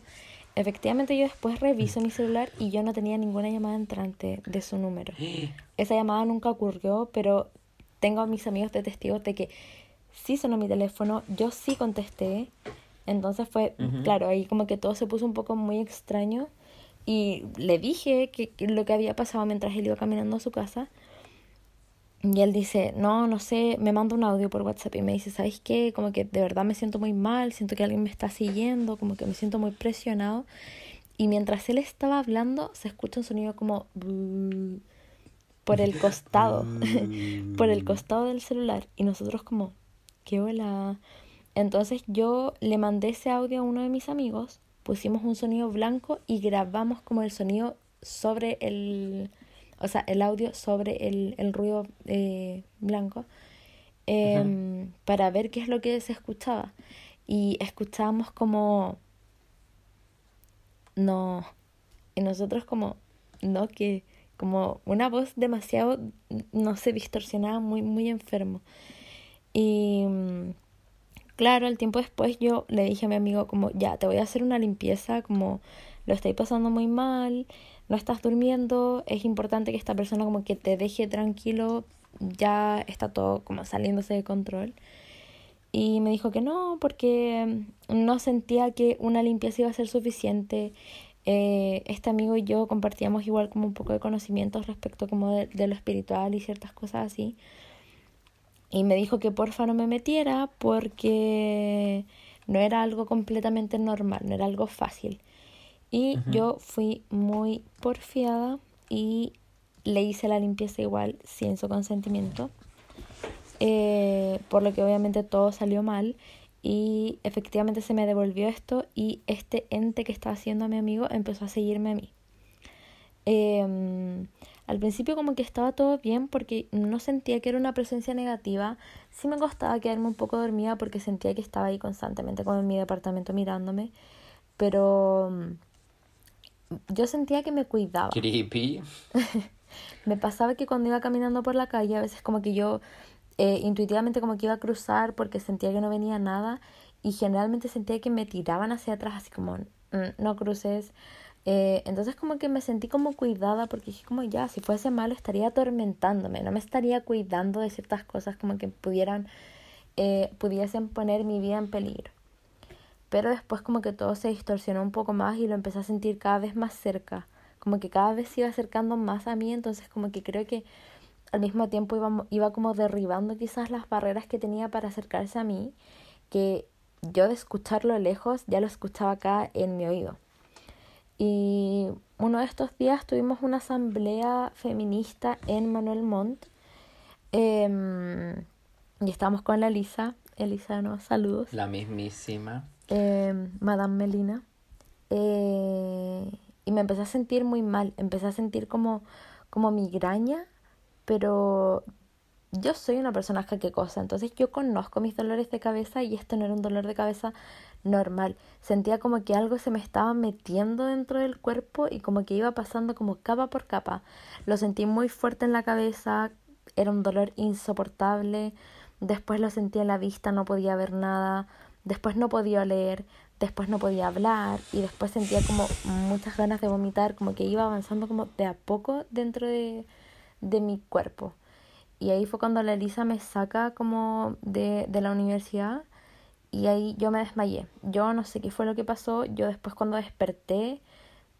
Efectivamente yo después reviso mi celular y yo no tenía ninguna llamada entrante de su número. Esa llamada nunca ocurrió, pero tengo a mis amigos de testigos de que sí sonó mi teléfono, yo sí contesté. Entonces fue, claro, ahí como que todo se puso un poco muy extraño. Y le dije que, que, lo que había pasado mientras él iba caminando a su casa. Y él dice, no, no sé, me manda un audio por WhatsApp y me dice, ¿sabes qué? Como que de verdad me siento muy mal, siento que alguien me está siguiendo, como que me siento muy presionado. Y mientras él estaba hablando, se escucha un sonido como por el costado, por el costado del celular. Y nosotros como, qué hola. Entonces yo le mandé ese audio a uno de mis amigos, pusimos un sonido blanco y grabamos como el sonido sobre el, o sea, el audio sobre el, el ruido eh, blanco eh, para ver qué es lo que se escuchaba. Y escuchábamos como, no, y nosotros como, no, que como una voz demasiado, no sé, distorsionada, muy, muy enfermo. Y mm, claro, el tiempo después yo le dije a mi amigo como, ya, te voy a hacer una limpieza, como lo estoy pasando muy mal, no estás durmiendo, es importante que esta persona como que te deje tranquilo, ya está todo como saliéndose de control. Y me dijo que no, porque mm, no sentía que una limpieza iba a ser suficiente. Eh, este amigo y yo compartíamos igual como un poco de conocimientos respecto como de, de lo espiritual y ciertas cosas así. Y me dijo que porfa no me metiera porque no era algo completamente normal, no era algo fácil. Y yo fui muy porfiada y le hice la limpieza igual sin su consentimiento. Eh, por lo que obviamente todo salió mal y efectivamente se me devolvió esto y este ente que estaba haciendo a mi amigo empezó a seguirme a mí. Eh, al principio como que estaba todo bien porque no sentía que era una presencia negativa. Sí me costaba quedarme un poco dormida porque sentía que estaba ahí constantemente como en mi departamento mirándome. Pero mm, yo sentía que me cuidaba.
Creepy.
me pasaba que cuando iba caminando por la calle a veces como que yo eh, intuitivamente como que iba a cruzar porque sentía que no venía nada y generalmente sentía que me tiraban hacia atrás así como mm, no cruces eh, entonces como que me sentí como cuidada porque dije como ya, si fuese malo estaría atormentándome, no me estaría cuidando de ciertas cosas como que pudieran, eh, pudiesen poner mi vida en peligro. Pero después como que todo se distorsionó un poco más y lo empecé a sentir cada vez más cerca, como que cada vez se iba acercando más a mí, entonces como que creo que al mismo tiempo iba, iba como derribando quizás las barreras que tenía para acercarse a mí, que yo de escucharlo lejos ya lo escuchaba acá en mi oído. Y uno de estos días tuvimos una asamblea feminista en Manuel Montt. Em, y estábamos con la Elisa. Elisa, no, saludos.
La mismísima.
Eh, Madame Melina. Eh, y me empecé a sentir muy mal. Empecé a sentir como, como migraña, pero yo soy una persona cosa entonces yo conozco mis dolores de cabeza y esto no era un dolor de cabeza normal. Sentía como que algo se me estaba metiendo dentro del cuerpo y como que iba pasando como capa por capa. Lo sentí muy fuerte en la cabeza, era un dolor insoportable. Después lo sentí en la vista, no podía ver nada. Después no podía leer, después no podía hablar y después sentía como muchas ganas de vomitar, como que iba avanzando como de a poco dentro de, de mi cuerpo. Y ahí fue cuando la Elisa me saca como de, de la universidad y ahí yo me desmayé. Yo no sé qué fue lo que pasó. Yo después cuando desperté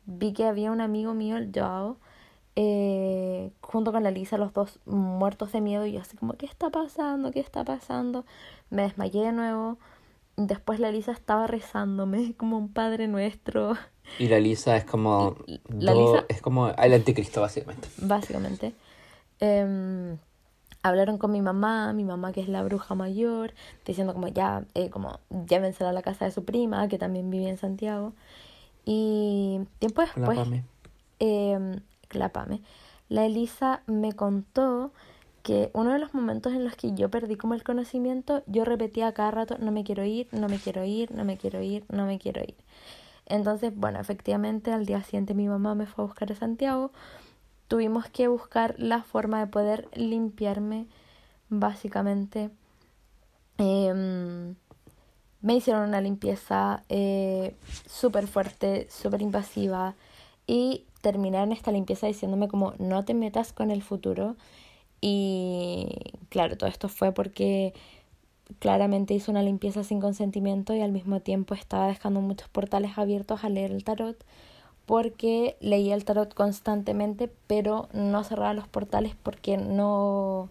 vi que había un amigo mío, el Joao, eh, junto con la Lisa, los dos muertos de miedo. Y yo así como, ¿qué está pasando? ¿Qué está pasando? Me desmayé de nuevo. Después la Lisa estaba rezándome como un Padre Nuestro.
Y la Lisa es como... La Lisa... Es como el anticristo, básicamente.
Básicamente. Eh, hablaron con mi mamá, mi mamá que es la bruja mayor, diciendo como ya, eh, como llévensela a la casa de su prima, que también vive en Santiago. Y tiempo después, eh, la Elisa me contó que uno de los momentos en los que yo perdí como el conocimiento, yo repetía cada rato, no me quiero ir, no me quiero ir, no me quiero ir, no me quiero ir. Entonces, bueno, efectivamente al día siguiente mi mamá me fue a buscar a Santiago, tuvimos que buscar la forma de poder limpiarme básicamente. Em, me hicieron una limpieza eh, súper fuerte, súper invasiva y terminaron esta limpieza diciéndome como no te metas con el futuro y claro, todo esto fue porque claramente hizo una limpieza sin consentimiento y al mismo tiempo estaba dejando muchos portales abiertos a leer el tarot porque leía el tarot constantemente pero no cerraba los portales porque no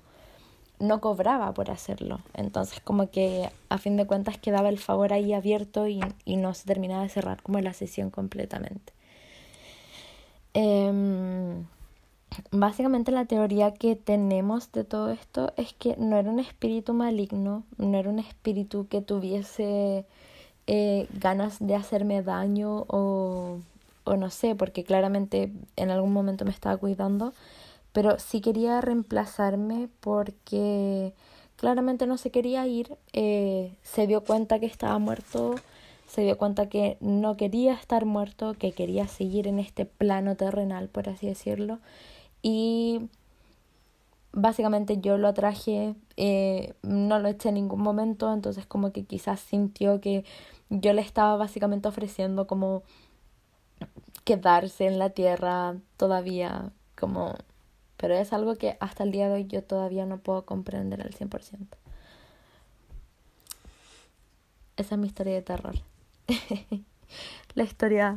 no cobraba por hacerlo. Entonces como que a fin de cuentas quedaba el favor ahí abierto y, y no se terminaba de cerrar como la sesión completamente. Em, básicamente la teoría que tenemos de todo esto es que no era un espíritu maligno, no era un espíritu que tuviese eh, ganas de hacerme daño o, o no sé, porque claramente en algún momento me estaba cuidando, pero sí quería reemplazarme porque claramente no se quería ir, eh, se dio cuenta que estaba muerto, se dio cuenta que no quería estar muerto, que quería seguir en este plano terrenal, por así decirlo, y básicamente yo lo atraje, eh, no lo eché en ningún momento, entonces como que quizás sintió que yo le estaba básicamente ofreciendo como quedarse en la tierra todavía, como pero es algo que hasta el día de hoy yo todavía no puedo comprender al 100%. Esa es mi historia de terror. La historia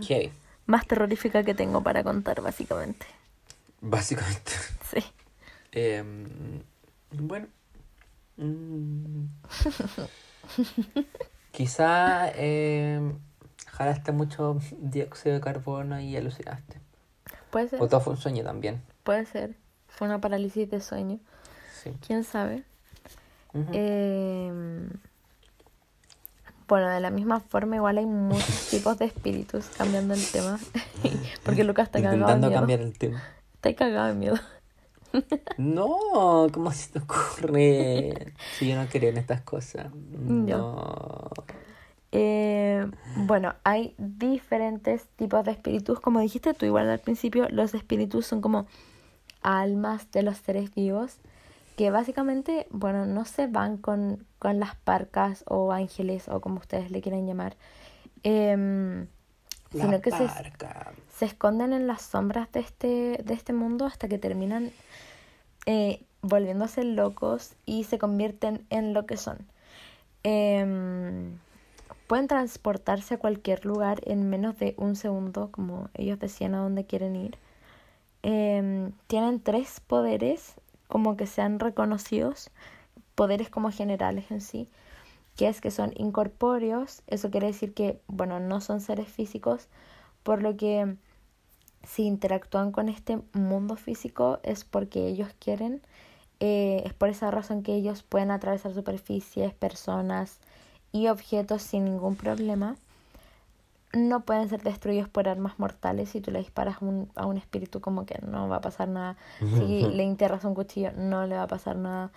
más terrorífica que tengo para contar, básicamente.
Básicamente.
Sí.
Em, bueno. Mm, quizá eh, jalaste mucho dióxido de carbono y alucinaste.
Puede ser.
O todo fue un sueño también.
Puede ser fue una parálisis de sueño. ¿Quién sabe? Em, bueno, de la misma forma igual hay muchos tipos de espíritus cambiando el tema. Porque Lucas está
Intentando cambiar el tema.
Está cagado de miedo.
no, ¿cómo se te ocurre? Si yo no quería en estas cosas. No.
Eh, bueno, hay diferentes tipos de espíritus. Como dijiste tú igual al principio, los espíritus son como almas de los seres vivos que básicamente, bueno, no se van con, con las parcas o ángeles o como ustedes le quieran llamar, sino que se, se, esconden en las sombras de este, de este mundo hasta que terminan eh, volviéndose locos y se convierten en lo que son. Em, pueden transportarse a cualquier lugar en menos de un segundo, como ellos decían a dónde quieren ir. Em, tienen tres poderes como que sean reconocidos, poderes como generales en sí, que es que son incorpóreos, eso quiere decir que, bueno, no son seres físicos, por lo que si interactúan con este mundo físico es porque ellos quieren, eh, es por esa razón que ellos pueden atravesar superficies, personas y objetos sin ningún problema no pueden ser destruidos por armas mortales. Si tú le disparas a un espíritu, como que no va a pasar nada. Si le enterras un cuchillo, no le va a pasar nada.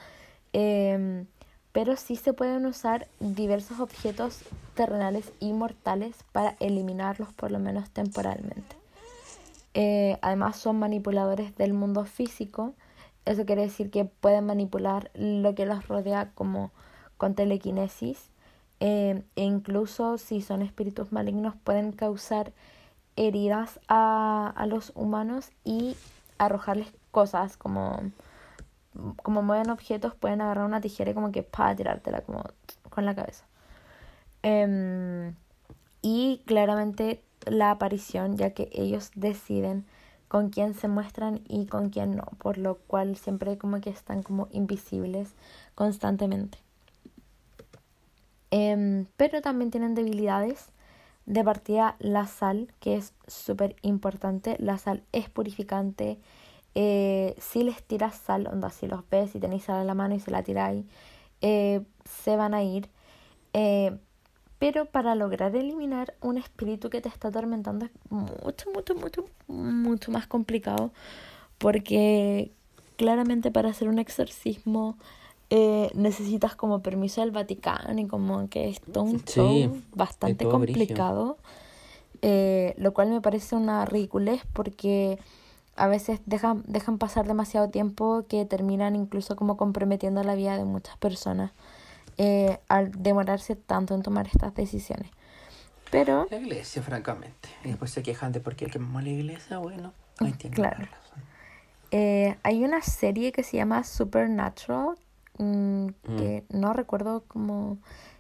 Em, pero sí se pueden usar diversos objetos terrenales y mortales para eliminarlos, por lo menos temporalmente. Eh, además, son manipuladores del mundo físico. Eso quiere decir que pueden manipular lo que los rodea como con telequinesis e incluso si son espíritus malignos pueden causar heridas a, a los humanos y arrojarles cosas como como mueven objetos pueden agarrar una tijera y como que para tirártela como con la cabeza em, y claramente la aparición ya que ellos deciden con quién se muestran y con quién no por lo cual siempre como que están como invisibles constantemente Em, pero también tienen debilidades. De partida, la sal, que es súper importante. La sal es purificante. Eh, si les tiras sal, onda, si los ves y tenéis sal en la mano y se la tiráis, eh, se van a ir. Eh, pero para lograr eliminar un espíritu que te está atormentando es mucho, mucho, mucho, mucho más complicado. Porque claramente para hacer un exorcismo necesitas como permiso del Vaticano y como que es todo un show bastante complicado, lo cual me parece una ridiculez porque a veces dejan, dejan pasar demasiado tiempo que terminan incluso como comprometiendo la vida de muchas personas. eh, al demorarse tanto en tomar estas decisiones. Pero,
La iglesia, francamente. Y después se quejan de por qué el que mamó la iglesia, bueno, ahí tienen
Claro.
la razón.
eh, hay una serie que se llama Supernatural, mm, que no recuerdo cómo...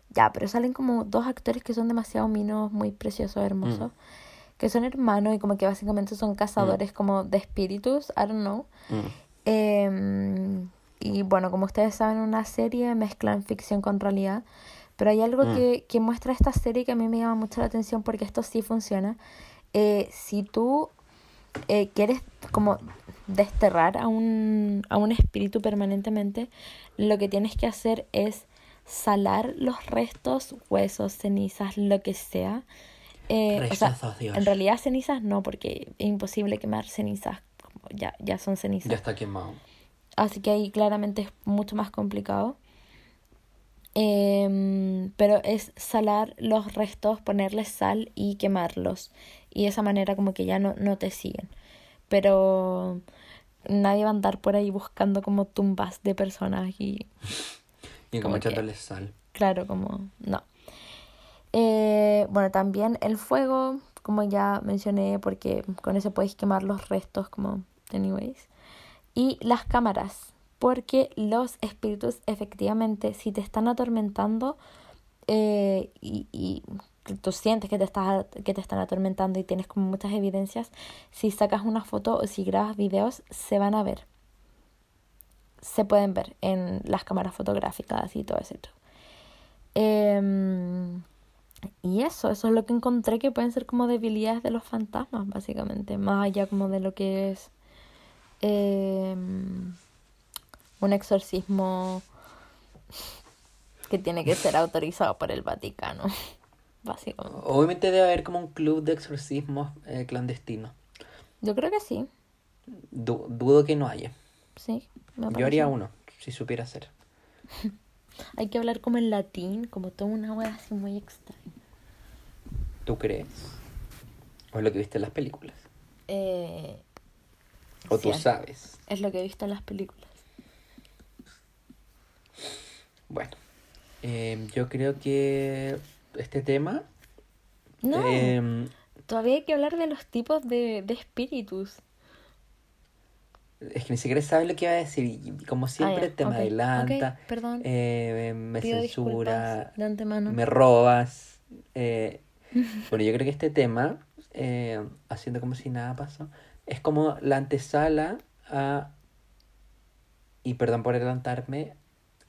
Ya, pero salen como dos actores que son demasiado minos, muy preciosos, hermosos, que son hermanos y como que básicamente son cazadores como de espíritus, I don't know.
Mm.
Em, y bueno, como ustedes saben, una serie mezclan ficción con realidad. Pero hay algo
Mm.
que, que muestra esta serie que a mí me llama mucho la atención porque esto sí funciona. Eh, si tú eh, quieres como desterrar a un, a un espíritu permanentemente, lo que tienes que hacer es salar los restos, huesos, cenizas, lo que sea. Eh, o sea, en realidad cenizas no, porque es imposible quemar cenizas, ya, ya son cenizas.
Ya está quemado.
Así que ahí claramente es mucho más complicado. Em, pero es salar los restos, ponerles sal y quemarlos. Y de esa manera como que ya no, no te siguen. Pero nadie va a andar por ahí buscando como tumbas de personas y
Y como echándole sal.
claro, como no. Eh, bueno, también el fuego, como ya mencioné, porque con eso podéis quemar los restos, como anyways. Y las cámaras, porque los espíritus efectivamente, si te están atormentando eh, y, y tú sientes que te, estás, que te están atormentando y tienes como muchas evidencias, si sacas una foto o si grabas videos, se van a ver. Se pueden ver en las cámaras fotográficas y todo eso. Em, y eso, eso es lo que encontré que pueden ser como debilidades de los fantasmas, básicamente, más allá como de lo que es em, un exorcismo que tiene que ser autorizado por el Vaticano, básicamente.
Obviamente debe haber como un club de exorcismos eh, clandestino.
Yo creo que sí,
Du- dudo que no haya.
sí. me
Yo haría uno, si supiera hacer.
Hay que hablar como en latín, como toda una wea así muy extraña.
¿Tú crees? ¿O es lo que viste en las películas?
Eh,
¿O tú sabes?
es lo que he visto en las películas.
Bueno, eh, yo creo que este tema...
No,
eh,
todavía hay que hablar de los tipos de, de espíritus.
Es que ni siquiera sabes lo que iba a decir. Y como siempre,
Ah, ya,
te me adelanta,
perdón.
eh, me
Pido
censura,
de antemano.
me robas. eh. Bueno, yo creo que este tema, eh, haciendo como si nada pasó, es como la antesala a... Y perdón por adelantarme,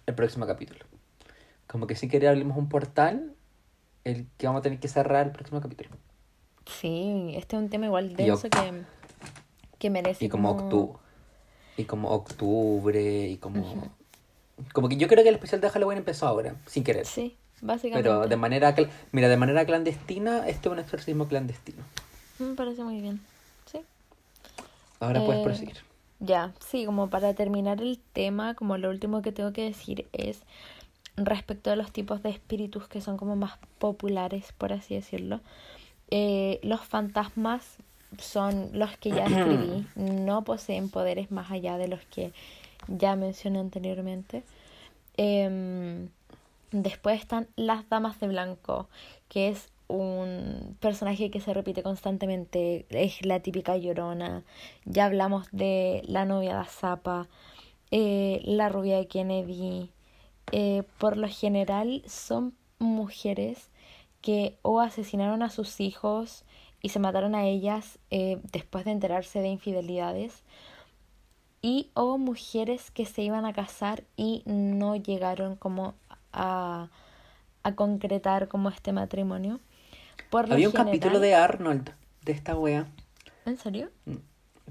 el próximo capítulo. Como que si quería abrimos un portal, el que vamos a tener que cerrar el próximo capítulo.
Sí, este es un tema igual denso que, que merece
Y como
como...
Y como octubre, y como... Como que yo creo que el especial de Halloween empezó ahora, sin querer.
Sí, básicamente.
Pero de manera... Mira, de manera clandestina, este es un exorcismo clandestino.
Me parece muy bien. Sí.
Ahora puedes
Eh,
proseguir.
Ya, sí, como para terminar el tema, como lo último que tengo que decir es respecto a los tipos de espíritus que son como más populares, por así decirlo. Eh, los fantasmas son los que ya escribí, no poseen poderes más allá de los que ya mencioné anteriormente. Em, después están las damas de blanco, que es un personaje que se repite constantemente, es la típica llorona. Ya hablamos de la novia de Azapa, eh, la rubia de Kennedy. Eh, por lo general son mujeres que o asesinaron a sus hijos y se mataron a ellas eh, después de enterarse de infidelidades y o mujeres que se iban a casar y no llegaron como a, a concretar como este matrimonio. Por
Había un
general-
capítulo de Arnold, de esta wea.
¿En serio?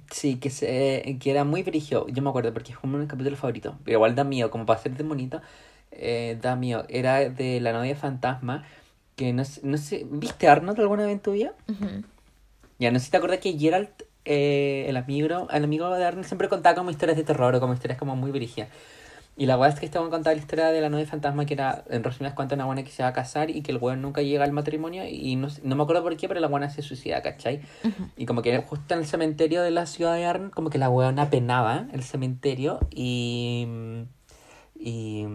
Sí, que, se, que era muy brillo. Yo me acuerdo porque es como un capítulo favorito. Pero igual da miedo, como para ser de bonito. eh, da miedo. Era de la novia fantasma. Que no, sé- no sé. ¿Viste Arnold alguna vez en tu vida?
Ujú.
Ya no sé si te acuerdas que Gerald, eh, el amigo, el amigo de Arnold, siempre contaba como historias de terror o como historias como muy brígidas. Y la weá es que estaban contando la historia de la novia fantasma que era, en resumidas cuentas, una buena que se va a casar y que el weón nunca llega al matrimonio y no, no me acuerdo por qué, pero la buena se suicida, ¿cachai? Y como que justo en el cementerio de la ciudad de Arnold, como que la weona penaba el cementerio y... y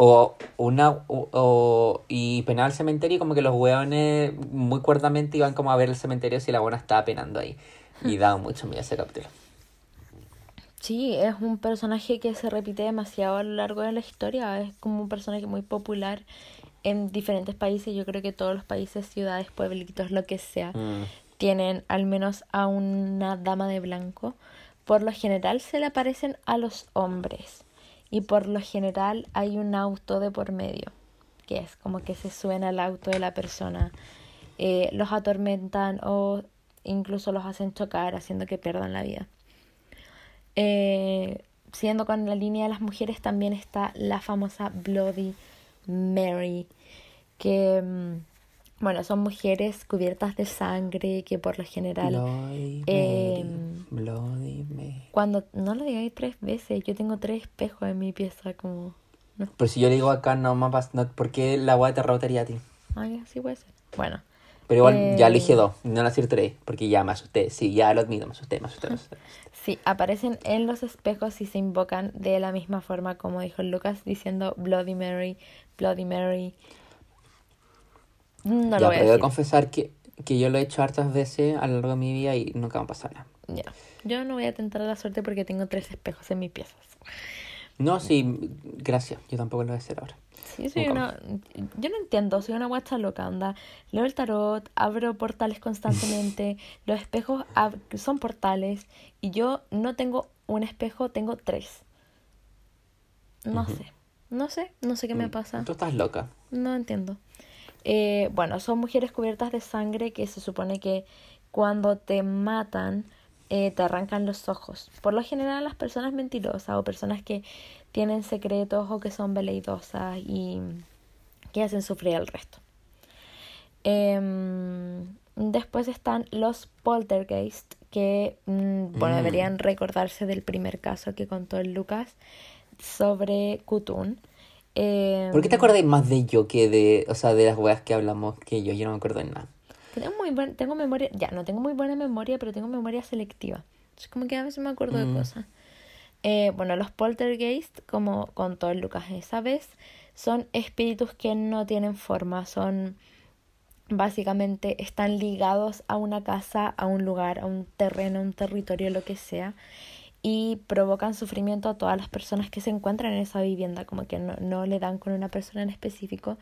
O una o, o- y penaba al cementerio como que los hueones muy cuerdamente iban como a ver el cementerio si la buena estaba penando ahí. Y daba mucho miedo ese capítulo.
Sí, es un personaje que se repite demasiado a lo largo de la historia. Es como un personaje muy popular en diferentes países. Yo creo que todos los países, ciudades, pueblitos, lo que sea,
Mm.
tienen al menos a una dama de blanco. Por lo general se le aparecen a los hombres. Y por lo general hay un auto de por medio. Que es como que se suena al auto de la persona. eh, los atormentan o incluso los hacen chocar haciendo que pierdan la vida. Eh, siguiendo con la línea de las mujeres, también está la famosa Bloody Mary, que, mm, bueno, son mujeres cubiertas de sangre que por lo general,
Bloody
eh,
Mary, Bloody Mary.
cuando, no lo digáis tres veces, yo tengo tres espejos en mi pieza, como, no,
Pero si yo le digo acá, no pasa, no, ¿por qué la weá te rebotaría a ti?
ay, así puede ser. Bueno,
Pero igual ya
Eh.
le dije dos, no le decir tres, porque ya me asusté. Sí, ya lo admito, me asusté, me asusté. Me asusté.
sí, aparecen en los espejos y se invocan de la misma forma como dijo Lucas, diciendo Bloody Mary, Bloody Mary. No
ya,
lo voy
pero
decir.
confesar que, que yo lo he hecho hartas veces a lo largo de mi vida y nunca me ha pasado nada.
Ya. Yo no voy a tentar la suerte porque tengo tres espejos en mis piezas.
No, sí, gracias, yo tampoco lo voy a hacer ahora.
Sí, soy una... Yo no entiendo, soy una guacha loca, anda. Leo el tarot, abro portales constantemente, los espejos ab- son portales y yo no tengo un espejo, tengo tres. No sé, no sé, no sé qué me
Mm,
pasa.
Tú estás loca.
No entiendo. Eh, bueno, son mujeres cubiertas de sangre que se supone que cuando te matan eh, te arrancan los ojos. Por lo general las personas mentirosas o personas que tienen secretos o que son veleidosas y que hacen sufrir al resto. Em, después están los poltergeist que, mm, bueno,
Mm.
deberían recordarse del primer caso que contó el Lucas sobre Kutun.
¿Por qué te acordáis más de yo que de, o sea, de las weas que hablamos que yo? Yo no me acuerdo de nada.
Tengo muy buen, tengo memoria, ya, no tengo muy buena memoria, pero tengo memoria selectiva. Es como que a veces me acuerdo de
Mm.
cosas. Eh, bueno, los poltergeist, como contó Lucas esa vez, son espíritus que no tienen forma, son básicamente están ligados a una casa, a un lugar, a un terreno, a un territorio, lo que sea, y provocan sufrimiento a todas las personas que se encuentran en esa vivienda, como que no, no le dan con una persona en específico,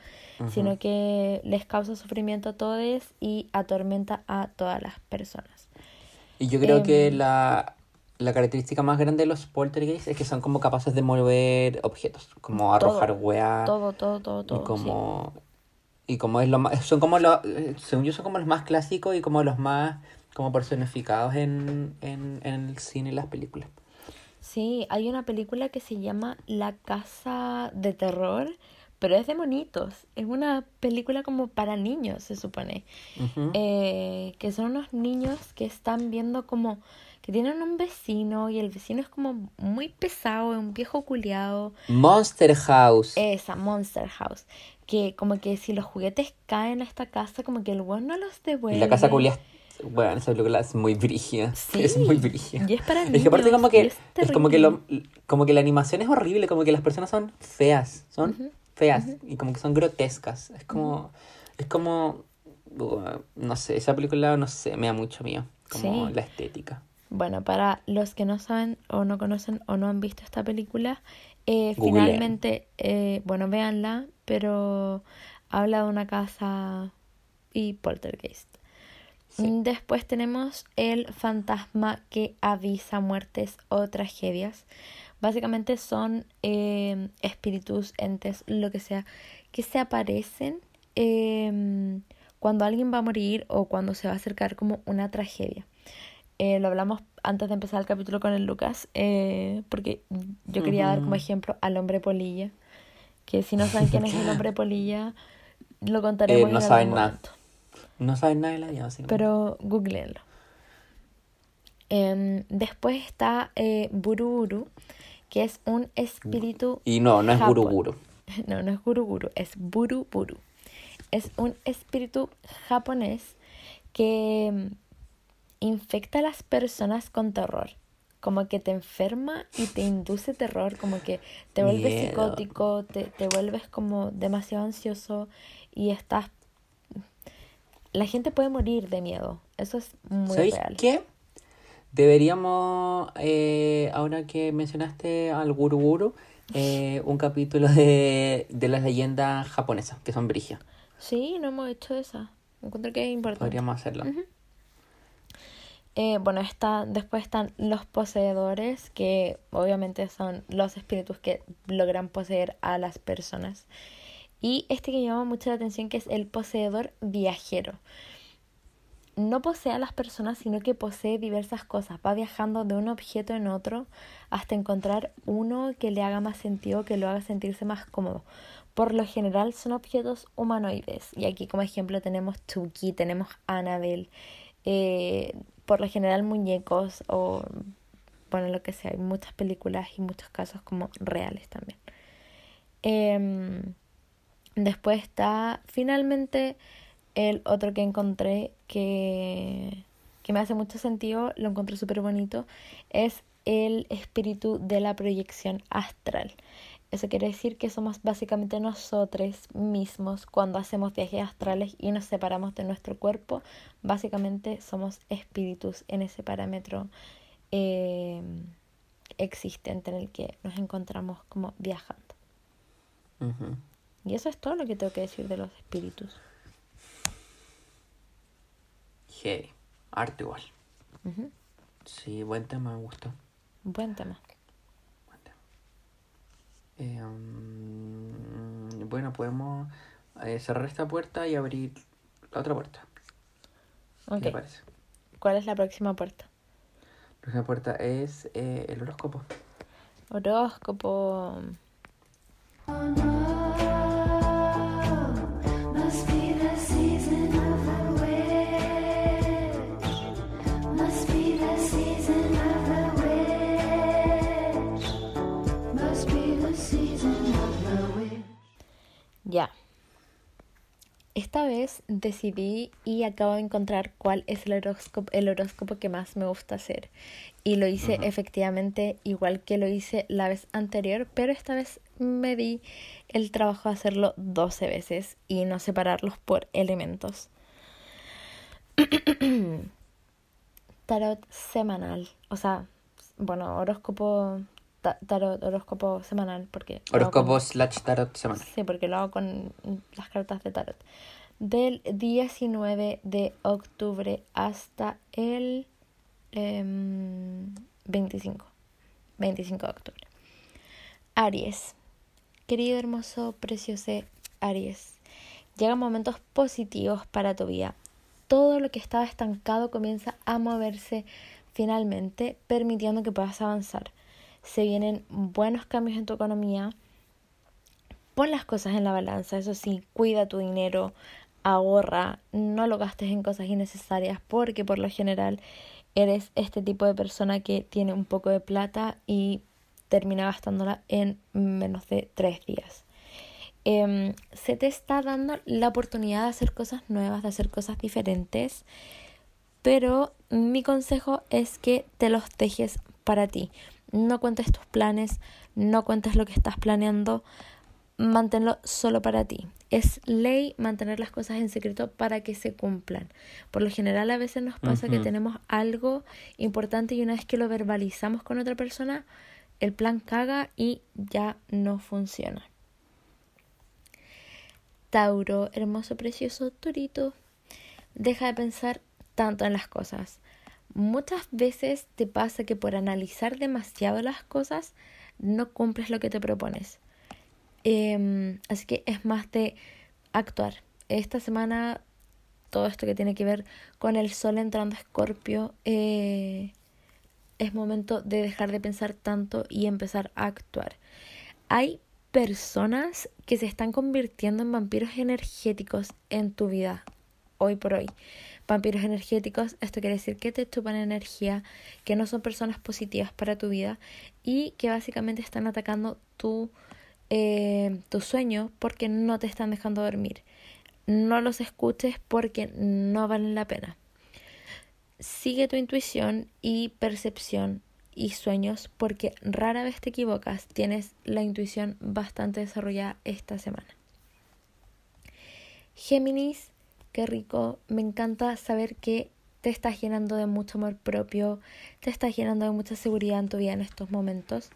sino que les causa sufrimiento a todos y atormenta a todas las personas.
Y yo creo que
Em.
la, la característica más grande de los poltergeist es que son como capaces de mover objetos, como arrojar
Todo,
weá.
Todo, todo, todo, todo.
y
sí.
como y como es lo más son como los eh, según yo son como los más clásicos y como los más como personificados en, en, en el cine y las películas.
Sí, hay una película que se llama La Casa de Terror, pero es de monitos. Es una película como para niños, se supone. Eh, que son unos niños que están viendo como que tienen un vecino y el vecino es como muy pesado, es un viejo culiado.
Monster House.
Esa, Monster House. Que como que si los juguetes caen a esta casa, como que el weón no los devuelve.
la casa culia bueno, esa película es muy brígida.
Sí,
Es muy brígida.
y es para
Es que aparte
niños,
como
y
que
es
es como que lo, como que la animación es horrible, como que las personas son feas, son feas y como que son grotescas. Es como es como uh, no sé, esa película no sé, me da mucho mío, como
Sí.
la estética.
Bueno, para los que no saben o no conocen o no han visto esta película, eh, finalmente, eh, bueno, véanla, pero habla de una casa y poltergeist.
Sí.
Mm, Después tenemos el fantasma que avisa muertes o tragedias. Básicamente son eh, espíritus, entes, lo que sea, que se aparecen eh, cuando alguien va a morir o cuando se va a acercar como una tragedia. Eh, lo hablamos antes de empezar el capítulo con el Lucas, eh, porque yo quería dar como ejemplo al hombre polilla, que si no saben quién es el hombre polilla, lo contaremos
Eh,
en
no
algún
saben nada. No saben nada de la vida, básicamente.
Pero googleenlo. Em, después está eh, Buruburu, que es un espíritu.
Y no, no es guru guru.
No, no es Guruguru, es Buruburu. Es un espíritu japonés que mm, infecta a las personas con terror. como que te enferma y te induce terror, como que te vuelves
Miedo.
psicótico, te, te vuelves como demasiado ansioso y estás... La gente puede morir de miedo, eso es muy
¿Sabéis
real.
qué? Deberíamos, eh, ahora que mencionaste al Guru Guru, eh, un capítulo de, de las leyendas japonesas, que son brigias.
Sí, no hemos hecho esa. Encuentro que es importante.
Podríamos hacerlo.
Eh, bueno, está, después están los poseedores, que obviamente son los espíritus que logran poseer a las personas. Y este que llama mucho la atención, que es el poseedor viajero. No posee a las personas, sino que posee diversas cosas. Va viajando de un objeto en otro hasta encontrar uno que le haga más sentido, que lo haga sentirse más cómodo. Por lo general son objetos humanoides. Y aquí como ejemplo tenemos Tuki, tenemos Annabelle. eh, por lo general muñecos o bueno lo que sea hay muchas películas y muchos casos como reales también Em, después está finalmente el otro que encontré que, que me hace mucho sentido lo encontré súper bonito es el espíritu de la proyección astral eso quiere decir que somos básicamente nosotros mismos cuando hacemos viajes astrales y nos separamos de nuestro cuerpo. Básicamente somos espíritus en ese parámetro eh, existente en el que nos encontramos como viajando. Y eso es todo lo que tengo que decir de los espíritus.
Heavy. Arte igual. Sí, buen tema, me gustó.
Buen tema.
Buen tema. Eh, mm, bueno, podemos eh, cerrar esta puerta y abrir la otra puerta. ¿Qué te parece?
¿Cuál es la próxima puerta?
La próxima puerta es eh, el horóscopo.
Horóscopo. Esta vez decidí y acabo de encontrar cuál es el horóscopo, el horóscopo que más me gusta hacer. Y lo hice efectivamente igual que lo hice la vez anterior, pero esta vez me di el trabajo de hacerlo 12 veces y no separarlos por elementos. tarot semanal, o sea, bueno, horóscopo, tarot, horóscopo semanal, porque... con-
Horóscopo slash tarot semanal.
Sí, porque lo hago con las cartas de tarot. Del 19 de octubre hasta el em, 25. 25 de octubre. Aries. Querido, hermoso, precioso Aries. Llegan momentos positivos para tu vida. Todo lo que estaba estancado comienza a moverse finalmente, permitiendo que puedas avanzar. Se vienen buenos cambios en tu economía, pon las cosas en la balanza, eso sí, cuida tu dinero, ahorra, no lo gastes en cosas innecesarias porque por lo general eres este tipo de persona que tiene un poco de plata y termina gastándola en menos de tres días. Em, se te está dando la oportunidad de hacer cosas nuevas, de hacer cosas diferentes, pero mi consejo es que te los dejes para ti. No cuentes tus planes, no cuentes lo que estás planeando, manténlo solo para ti. Es ley mantener las cosas en secreto para que se cumplan. Por lo general a veces nos pasa que tenemos algo importante y una vez que lo verbalizamos con otra persona, el plan caga y ya no funciona. Tauro, hermoso, precioso, Torito. Deja de pensar tanto en las cosas. Muchas veces te pasa que por analizar demasiado las cosas no cumples lo que te propones. Em, así que es más de actuar. Esta semana todo esto que tiene que ver con el sol entrando a Escorpio eh, es momento de dejar de pensar tanto y empezar a actuar. Hay personas que se están convirtiendo en vampiros energéticos en tu vida hoy por hoy. Vampiros energéticos, esto quiere decir que te chupan energía, que no son personas positivas para tu vida y que básicamente están atacando tu, eh, tu sueño porque no te están dejando dormir. No los escuches porque no valen la pena. Sigue tu intuición y percepción y sueños porque rara vez te equivocas. Tienes la intuición bastante desarrollada esta semana. Géminis, qué rico. Me encanta saber que te estás llenando de mucho amor propio, te estás llenando de mucha seguridad en tu vida en estos momentos.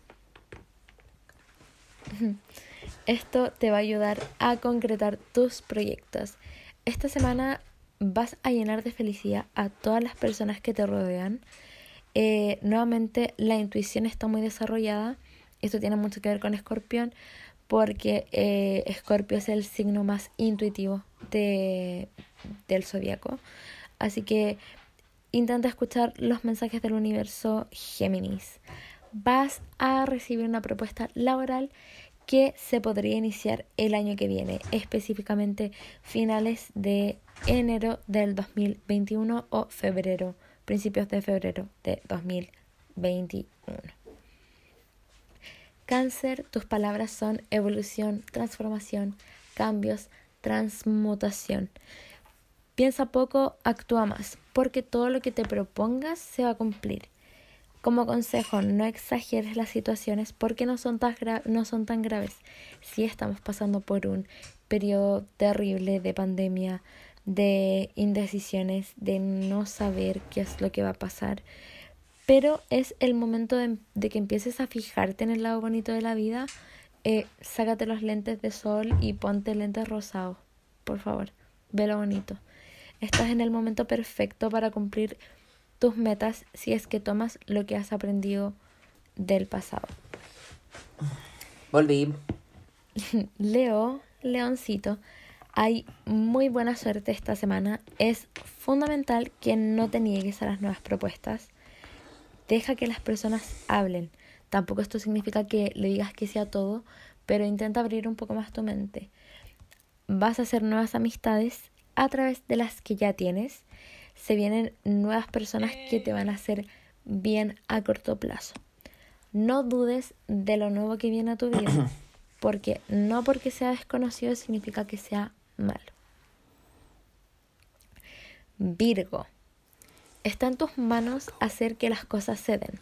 Esto te va a ayudar a concretar tus proyectos. Esta semana vas a llenar de felicidad a todas las personas que te rodean. Eh, nuevamente, la intuición está muy desarrollada. Esto tiene mucho que ver con Escorpión, porque eh, Escorpio es el signo más intuitivo de, del zodiaco. Así que intenta escuchar los mensajes del universo Géminis. Vas a recibir una propuesta laboral que se podría iniciar el año que viene, específicamente finales de enero del 2021 o febrero, principios de febrero de 2021. Cáncer, tus palabras son evolución, transformación, cambios, transmutación. Piensa poco, actúa más, porque todo lo que te propongas se va a cumplir. Como consejo, no exageres las situaciones porque no son, tan no son tan graves. Si estamos pasando por un periodo terrible de pandemia, de indecisiones, de no saber qué es lo que va a pasar. Pero es el momento de, de que empieces a fijarte en el lado bonito de la vida. Eh, sácate los lentes de sol y ponte lentes rosados. Por favor, ve lo bonito. Estás en el momento perfecto para cumplir tus metas si es que tomas lo que has aprendido del pasado.
Volví.
Leo, Leoncito, hay muy buena suerte esta semana. Es fundamental que no te niegues a las nuevas propuestas. Deja que las personas hablen. Tampoco esto significa que le digas que sea todo, pero intenta abrir un poco más tu mente. Vas a hacer nuevas amistades a través de las que ya tienes. Se vienen nuevas personas que te van a hacer bien a corto plazo. No dudes de lo nuevo que viene a tu vida, porque no porque sea desconocido significa que sea malo. Virgo, está en tus manos hacer que las cosas se den.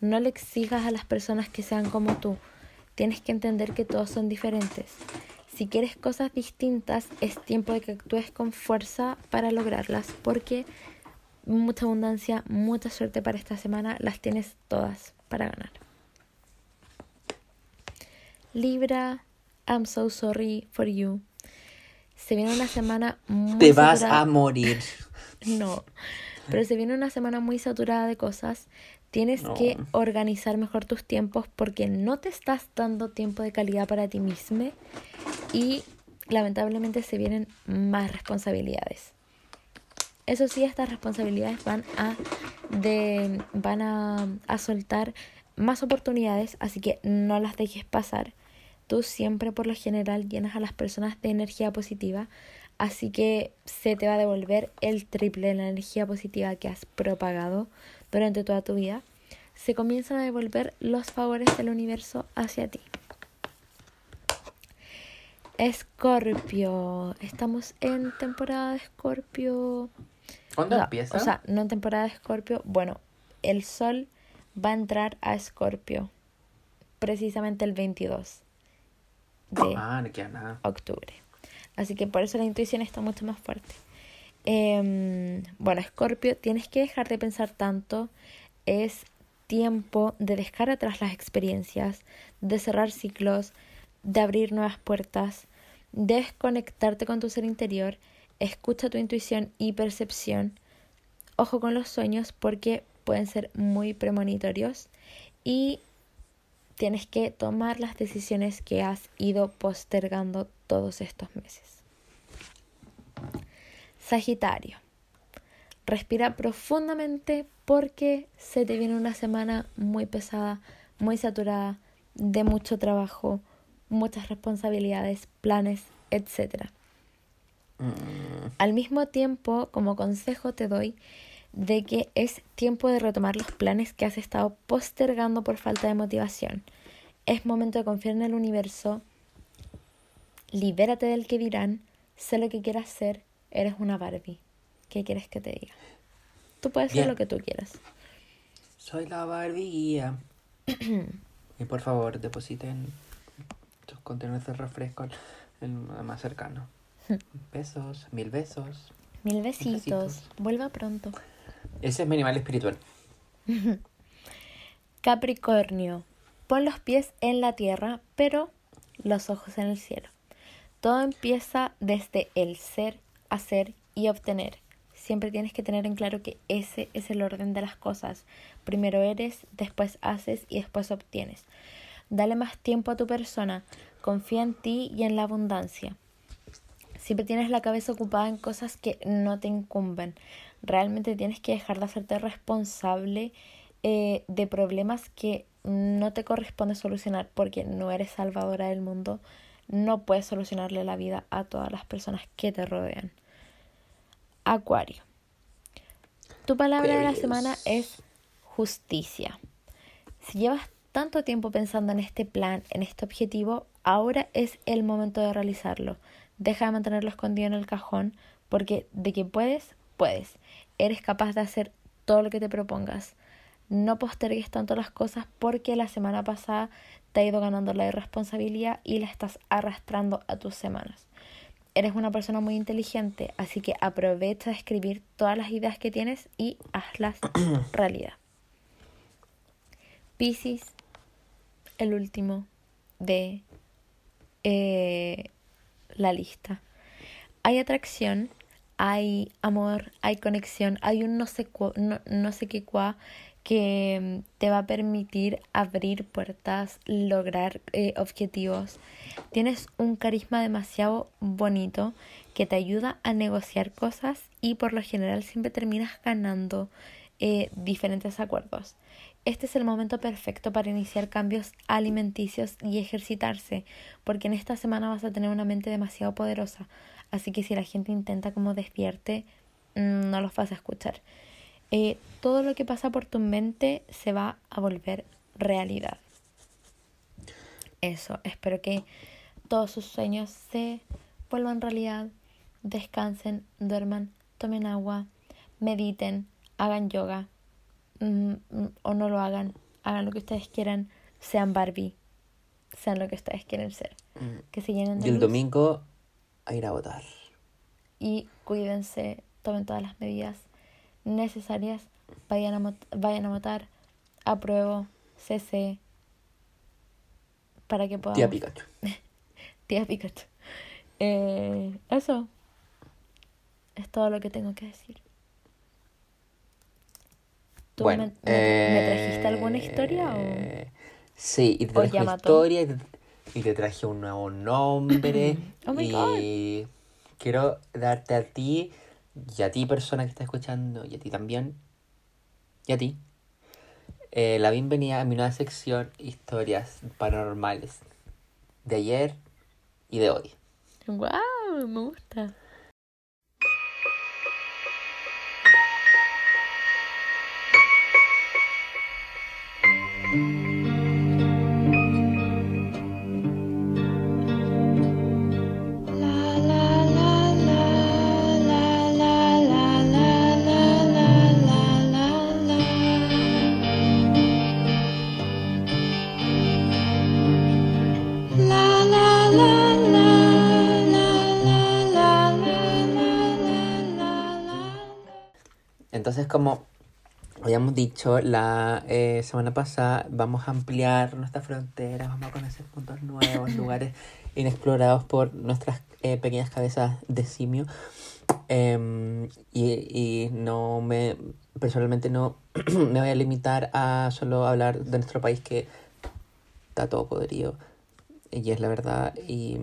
No le exijas a las personas que sean como tú. Tienes que entender que todos son diferentes. Si quieres cosas distintas, es tiempo de que actúes con fuerza para lograrlas, porque mucha abundancia, mucha suerte para esta semana, las tienes todas para ganar. Libra, I'm so sorry for you. Se viene una semana muy
Te vas
saturada-
a morir.
no, pero se viene una semana muy saturada de cosas. Tienes
No.
que organizar mejor tus tiempos porque no te estás dando tiempo de calidad para ti mismo y lamentablemente se vienen más responsabilidades. Eso sí, estas responsabilidades van a, de, van a, a soltar más oportunidades, así que no las dejes pasar. Tú siempre por lo general llenas a las personas de energía positiva, así que se te va a devolver el triple de la energía positiva que has propagado durante toda tu vida. Se comienzan a devolver los favores del universo hacia ti. Escorpio, estamos en temporada de Escorpio.
¿Cuándo
O sea,
empieza?
O sea, no en temporada de Escorpio. Bueno, el sol va a entrar a Escorpio precisamente el 22 de
ah, no
octubre. Así que por eso la intuición está mucho más fuerte. Em, bueno, Escorpio, tienes que dejar de pensar tanto. Es tiempo de dejar atrás las experiencias, de cerrar ciclos, de abrir nuevas puertas, desconectarte con tu ser interior. Escucha tu intuición y percepción. Ojo con los sueños porque pueden ser muy premonitorios y tienes que tomar las decisiones que has ido postergando todos estos meses. Sagitario. Respira profundamente porque se te viene una semana muy pesada, muy saturada, de mucho trabajo, muchas responsabilidades, planes, etc. Al mismo tiempo, como consejo te doy de que es tiempo de retomar los planes que has estado postergando por falta de motivación. Es momento de confiar en el universo. Libérate del que dirán. Sé lo que quieras ser. Eres una Barbie. ¿Qué quieres que te diga? Tú puedes ser lo que tú quieras.
Soy la barbilla. y por favor, depositen sus contenedores de refresco en el más cercano. Besos, mil besos.
Mil besitos.
Besitos.
Vuelva pronto.
Ese es mi animal espiritual.
Capricornio. Pon los pies en la tierra, pero los ojos en el cielo. Todo empieza desde el ser, hacer y obtener. Siempre tienes que tener en claro que ese es el orden de las cosas. Primero eres, después haces y después obtienes. Dale más tiempo a tu persona. Confía en ti y en la abundancia. Siempre tienes la cabeza ocupada en cosas que no te incumben. Realmente tienes que dejar de hacerte responsable eh, de problemas que no te corresponde solucionar porque no eres salvadora del mundo. No puedes solucionarle la vida a todas las personas que te rodean. Acuario. Tu palabra de la semana es justicia. Si llevas tanto tiempo pensando en este plan, en este objetivo, ahora es el momento de realizarlo. Deja de mantenerlo escondido en el cajón porque de que puedes, puedes. Eres capaz de hacer todo lo que te propongas. No postergues tanto las cosas porque la semana pasada te ha ido ganando la irresponsabilidad y la estás arrastrando a tus semanas. Eres una persona muy inteligente, así que aprovecha de escribir todas las ideas que tienes y hazlas realidad. Piscis, el último de eh, la lista. Hay atracción, hay amor, hay conexión, hay un no sé, no, no sé qué cuá que mm, te va a permitir abrir puertas, lograr eh, objetivos. Tienes un carisma demasiado bonito que te ayuda a negociar cosas y por lo general siempre terminas ganando eh, diferentes acuerdos. Este es el momento perfecto para iniciar cambios alimenticios y ejercitarse, porque en esta semana vas a tener una mente demasiado poderosa. Así que si la gente intenta como despierte, mm, no los vas a escuchar. Eh, todo lo que pasa por tu mente se va a volver realidad. Eso, espero que todos sus sueños se vuelvan realidad. Descansen, duerman, tomen agua, mediten, hagan yoga mm, mm, o no lo hagan, hagan lo que ustedes quieran, sean Barbie, sean lo que ustedes quieren ser. Que se llenen de
Y el
luz
domingo a ir a votar.
y cuídense, tomen todas las medidas necesarias, vayan a, vayan a votar, apruebo, CC, para que podamos...
Tía Pikachu.
Tía Pikachu. Eh, eso es todo lo que tengo que decir. ¿Tú
Bueno,
me, trajiste
eh,
alguna historia
Sí, y te
o
traje una historia y te, y te traje un nuevo nombre.
Oh my
y quiero darte a ti y a ti, persona que está escuchando, y a ti también, y a ti, eh, la bienvenida a mi nueva sección Historias Paranormales de ayer y de hoy.
o...? ¡Wow! Me gusta.
Entonces, como habíamos dicho la eh, semana pasada, vamos a ampliar nuestras fronteras, vamos a conocer puntos nuevos, lugares inexplorados por nuestras eh, pequeñas cabezas de simio. Em, y, y no me, personalmente no me voy a limitar a solo hablar de nuestro país que está todo podrido, y es la verdad, y,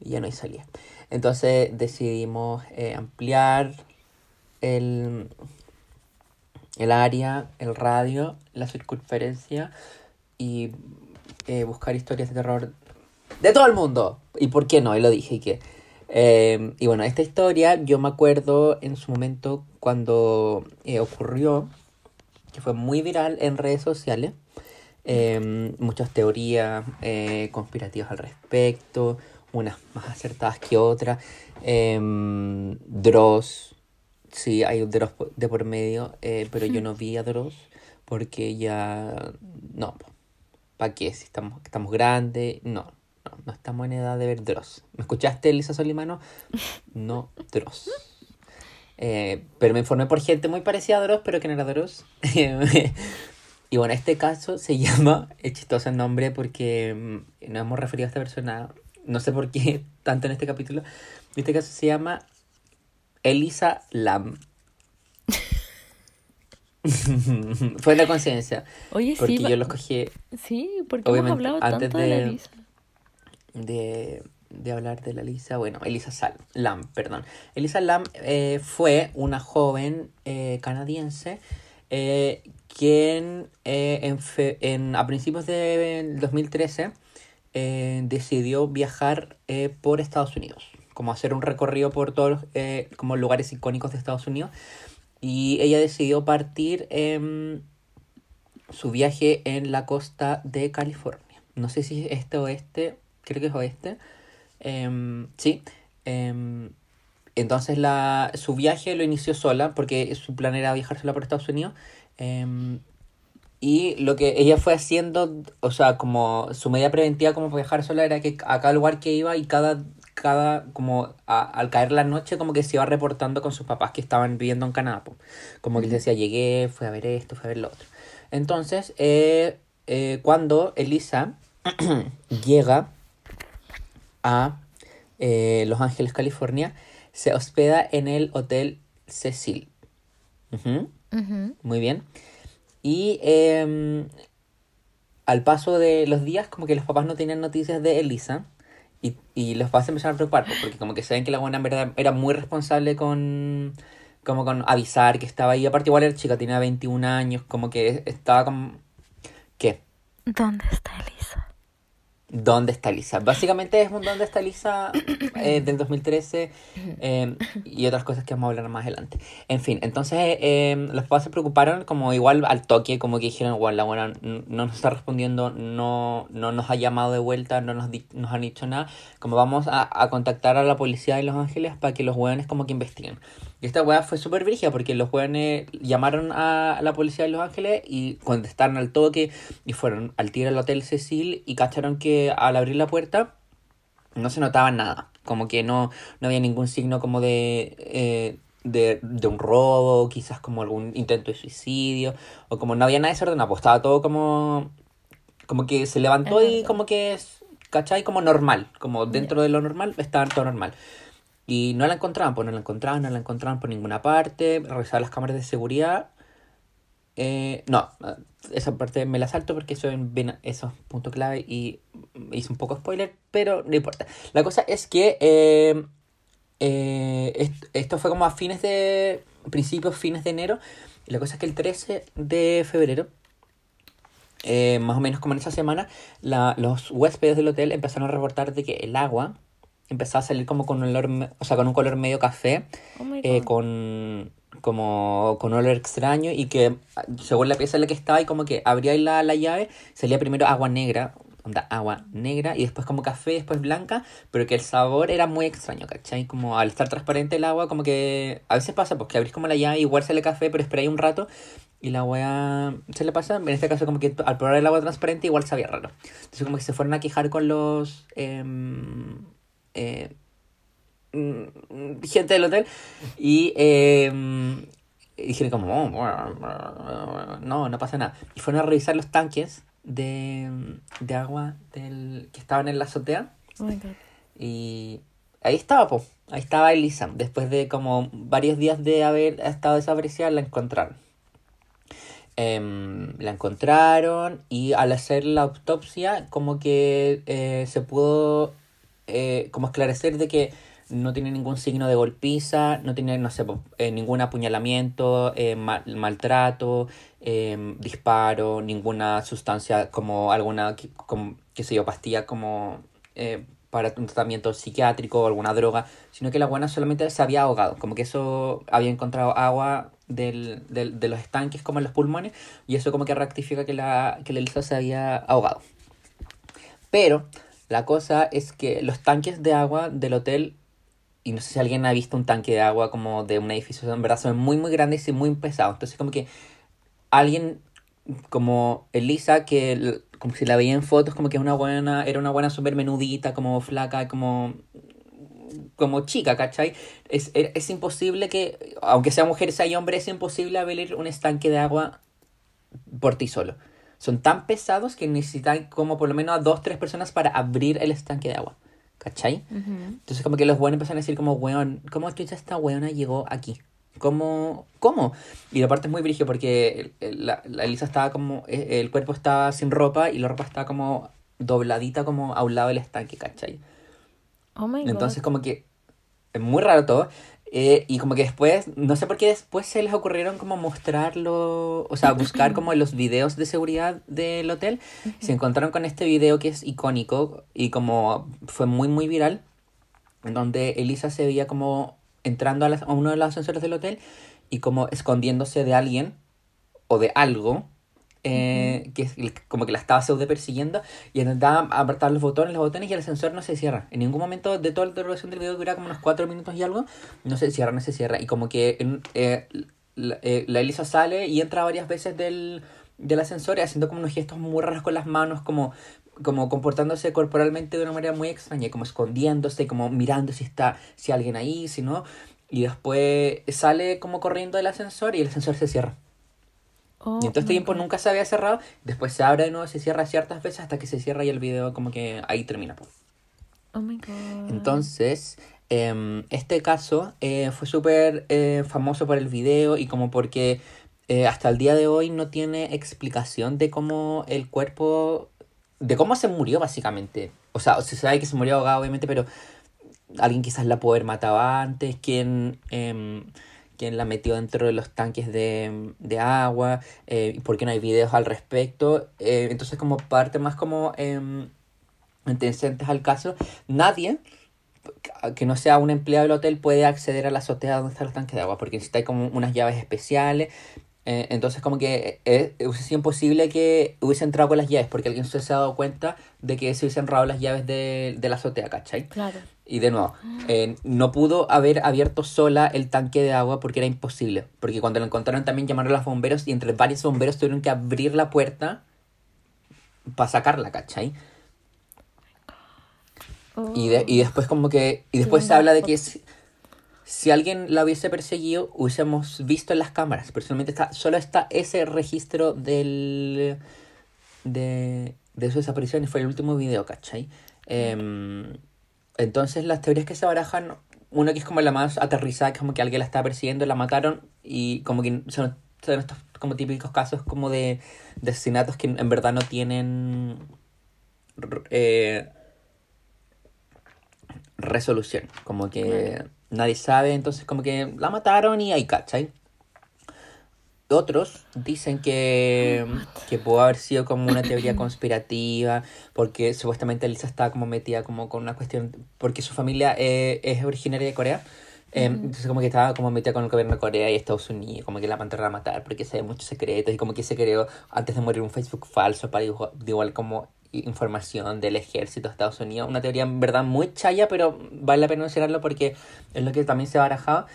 y ya no hay salida. Entonces decidimos eh, ampliar el, el área, el radio, la circunferencia y eh, buscar historias de terror de todo el mundo. ¿Y por qué no? Y lo dije y que... eh, y bueno, esta historia yo me acuerdo en su momento cuando eh, ocurrió, que fue muy viral en redes sociales. eh, muchas teorías eh, conspirativas al respecto, unas más acertadas que otras. Eh, Dross Sí, hay Dross de por medio, eh, pero yo no vi a Dross porque ya... No, ¿para qué? Si estamos, estamos grandes, no, no, no estamos en edad de ver Dross. ¿Me escuchaste, Elisa Solimano? No, Dross. Eh, pero me informé por gente muy parecida a Dross, pero que no era Dross. y bueno, este caso se llama, es chistoso el nombre porque mm, nos hemos referido a esta persona, no sé por qué tanto en este capítulo. Este caso se llama Elisa Lam. Fue la conciencia.
Oye,
Porque
sí, va-
yo lo escogí
sí, porque hemos hablado
antes
tanto de, la
de-
Elisa.
de, de hablar de la Elisa. Bueno, Elisa Sal- Lam, perdón. Elisa Lam eh, fue una joven eh, canadiense eh, quien eh, en fe- en- a principios del 2013 eh, decidió viajar por Estados Unidos. Como hacer un recorrido por todos los eh, como lugares icónicos de Estados Unidos. Y ella decidió partir su viaje en la costa de California. No sé si es este oeste, creo que es oeste. Em, sí. Em, entonces la, su viaje lo inició sola porque su plan era viajar sola por Estados Unidos. Em, y lo que ella fue haciendo, o sea, como su medida preventiva como viajar sola era que a cada lugar que iba y cada, cada como a- al caer la noche como que se iba reportando con sus papás que estaban viviendo en Canadá. po. Como que les decía, llegué, fui a ver esto, fui a ver lo otro. Entonces, eh, eh, cuando Elisa llega a eh, Los Ángeles, California, se hospeda en el Hotel Cecil. Muy bien. Y em, al paso de los días, como que los papás no tenían noticias de Elisa. Y, y los papás se empezaron a preocupar, pues, porque como que saben que la buena en verdad era muy responsable con, como con avisar que estaba ahí. Aparte igual era chica, tenía 21 años, como que estaba como... ¿Qué?
¿Dónde está Elisa?
¿Dónde está Elisa? Básicamente es un ¿Dónde está Elisa? eh, del 2013 eh, y otras cosas que vamos a hablar más adelante. En fin, entonces eh, los papás se preocuparon como igual al toque, como que dijeron, bueno, la buena no nos está respondiendo, no, no nos ha llamado de vuelta, no nos, di- nos han dicho nada, como vamos a, a contactar a la policía de Los Ángeles para que los hueones como que investiguen. Y esta hueá fue súper brígida porque los hueones llamaron a la policía de Los Ángeles y contestaron al toque y fueron al tiro al Hotel Cecil y cacharon que al abrir la puerta no se notaba nada. Como que no, no había ningún signo como de, eh, de, de un robo, quizás como algún intento de suicidio, o como no había nada desordenado, pues estaba todo como, como que se levantó y como que es, ¿cachai? Como normal, como dentro de lo normal, estaba todo normal. Y no la encontraban, pues no la encontraban, no la encontraban por ninguna parte, revisaban las cámaras de seguridad. Eh, no, esa parte me la salto porque eso, en, ven- eso es punto clave y hice un poco spoiler, pero no importa. La cosa es que eh, eh, est- esto fue como a fines de, principios, fines de enero. Y la cosa es que el 13 de febrero, más o menos como en esa semana, la- los huéspedes del hotel empezaron a reportar de que el agua empezaba a salir como con un olor, o sea, con un color medio café
Oh
eh, con como con un olor extraño y que ah, según la pieza en la que estaba y como que abría la, la llave salía primero agua negra onda, agua negra y después como café después blanca pero que el sabor era muy extraño ¿cachai? como al estar transparente el agua como que a veces pasa pues que abrís como la llave igual sale café pero esperáis un rato y la agua se le pasa. En este caso como que al probar el agua transparente igual sabía raro. Entonces como que se fueron a quejar con los em, eh, mm, gente del hotel y eh, dijeron como "Oh, no no pasa nada y fueron a revisar los tanques de, de agua del que estaban en la azotea.
Oh my God.
y ahí estaba po, ahí estaba Elisa. Después de como varios días de haber estado desaparecida la encontraron. Em, la encontraron y al hacer la autopsia como que eh, se pudo eh, como esclarecer de que no tiene ningún signo de golpiza, no tiene, no sé, eh, ningún apuñalamiento, eh, ma- maltrato, eh, disparo, ninguna sustancia como alguna, que- como, qué yo, pastilla como para un tratamiento psiquiátrico o alguna droga, sino que la buena solamente se había ahogado, como que eso había encontrado agua del- de los estanques como en los pulmones y eso como que rectifica que la, que la Elisa se había ahogado. Pero la cosa es que los tanques de agua del hotel y no sé si alguien ha visto un tanque de agua como de un edificio, en verdad son muy muy grandes y muy pesados. Entonces como que alguien como Elisa, que como si la veía en fotos, como que una buena, era una buena súper menudita, como flaca, como como chica, ¿cachai? Es, es, es imposible que, aunque sea mujer, sea hombre, es imposible abrir un estanque de agua por ti solo. Son tan pesados que necesitan como por lo menos a dos, tres personas para abrir el estanque de agua. ¿Cachai? Entonces como que los buenos empiezan a decir como, weón, ¿cómo chucha esta weona llegó aquí? ¿Cómo? ¿Cómo? Y la parte es muy brillo porque la, la Elisa estaba como, eh, el cuerpo estaba sin ropa y la ropa estaba como dobladita como a un lado del estanque, ¿cachai?
Oh my
Entonces
god.
como que es muy raro todo. Eh, y como que después, no sé por qué después se les ocurrieron como mostrarlo, o sea, buscar como los videos de seguridad del hotel. Se encontraron con este video que es icónico y como fue muy, muy viral, en donde Elisa se veía como entrando a, las- a uno de los ascensores del hotel y como escondiéndose de alguien o de algo. Eh, que es como que la estaba pseudo persiguiendo y intentaba apretar los botones, los botones y el ascensor no se cierra. En ningún momento de toda la duración del video que dura como unos 4 minutos y algo, no se cierra, no se cierra. Y como que eh, la, eh, la Elisa sale y entra varias veces del, del ascensor haciendo como unos gestos muy raros con las manos, como, como comportándose corporalmente de una manera muy extraña, como escondiéndose, como mirando si está, si hay alguien ahí, si no. Y después sale como corriendo del ascensor y el ascensor se cierra.
Oh
Y en todo este tiempo
God.
nunca se había cerrado. Después se abre de nuevo, se cierra ciertas veces hasta que se cierra y el video como que ahí termina.
Oh my god.
Entonces, em, este caso eh, fue súper eh, famoso por el video y como porque eh, hasta el día de hoy no tiene explicación de cómo el cuerpo, de cómo se murió básicamente. O sea, se sabe que se murió ahogado obviamente, pero alguien quizás la pudo haber matado antes, quien, quien la metió dentro de los tanques de, de agua, eh, por qué no hay videos al respecto. Eh, entonces como parte más como... antecedentes al caso, nadie que no sea un empleado del hotel puede acceder a la azotea donde está el tanque de agua porque necesita como unas llaves especiales. Eh, entonces como que eh, hubiese sido imposible que hubiese entrado con las llaves porque alguien se hubiese dado cuenta de que se hubiesen robado las llaves de, de la azotea, ¿cachai?
Claro.
Y de nuevo, eh, no pudo haber abierto sola el tanque de agua porque era imposible. Porque cuando lo encontraron también llamaron a los bomberos y entre varios bomberos tuvieron que abrir la puerta para sacarla, ¿cachai? Y, de- y después como que... Y después se habla de que si, si alguien la hubiese perseguido, hubiésemos visto en las cámaras. Personalmente está, solo está ese registro del... De, de su desaparición y fue el último video, ¿cachai? Em, entonces las teorías que se barajan, una que es como la más aterrizada, que es como que alguien la estaba persiguiendo, la mataron y como que son, son estos como típicos casos como de, de asesinatos que en verdad no tienen... eh, resolución. Como que nadie sabe, entonces como que la mataron y ahí, ¿cachai? Otros dicen que, que pudo haber sido como una teoría conspirativa, porque supuestamente Elisa estaba como metida como con una cuestión, porque su familia eh, es originaria de Corea, eh, entonces como que estaba como metida con el gobierno de Corea y Estados Unidos, como que la mandaron a matar porque sabe muchos secretos y como que se creó antes de morir un Facebook falso para digo- igual como información del ejército de Estados Unidos. Una teoría en verdad muy chaya, pero vale la pena mencionarlo porque es lo que también se ha barajado.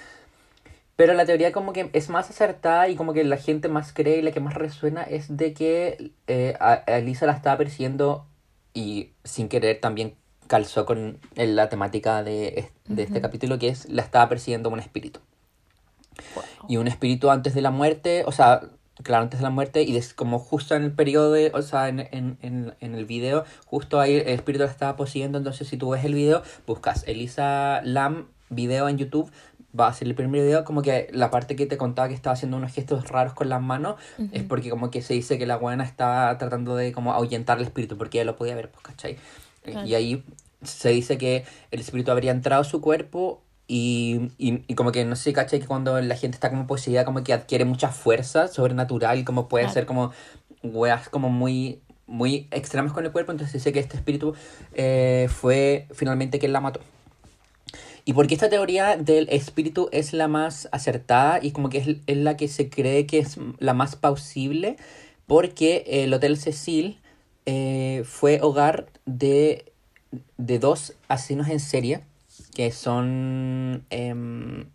Pero la teoría como que es más acertada y como que la gente más cree y la que más resuena es de que eh, a, a Elisa la estaba persiguiendo y sin querer también calzó con la temática de, de este capítulo que es la estaba persiguiendo un espíritu. Y un espíritu antes de la muerte, o sea, claro, antes de la muerte y des- como justo en el periodo, de, o sea, en, en, en, en el video, justo ahí el espíritu la estaba poseyendo, entonces si tú ves el video, buscas Elisa Lam video en YouTube, va a ser el primer video, como que la parte que te contaba que estaba haciendo unos gestos raros con las manos, es porque como que se dice que la buena estaba tratando de como ahuyentar el espíritu, porque ella lo podía ver, pues, ¿cachai?
Claro.
Y ahí se dice que el espíritu habría entrado a su cuerpo y, y, y como que no sé, ¿cachai? Que cuando la gente está como poseída, como que adquiere mucha fuerza sobrenatural, como puede
Claro.
ser como weas como muy, muy extremas con el cuerpo. Entonces dice que este espíritu eh, fue finalmente quien la mató. Y porque esta teoría del espíritu es la más acertada y como que es, es la que se cree que es la más plausible, porque el Hotel Cecil eh, fue hogar de, de dos asesinos en serie que son em,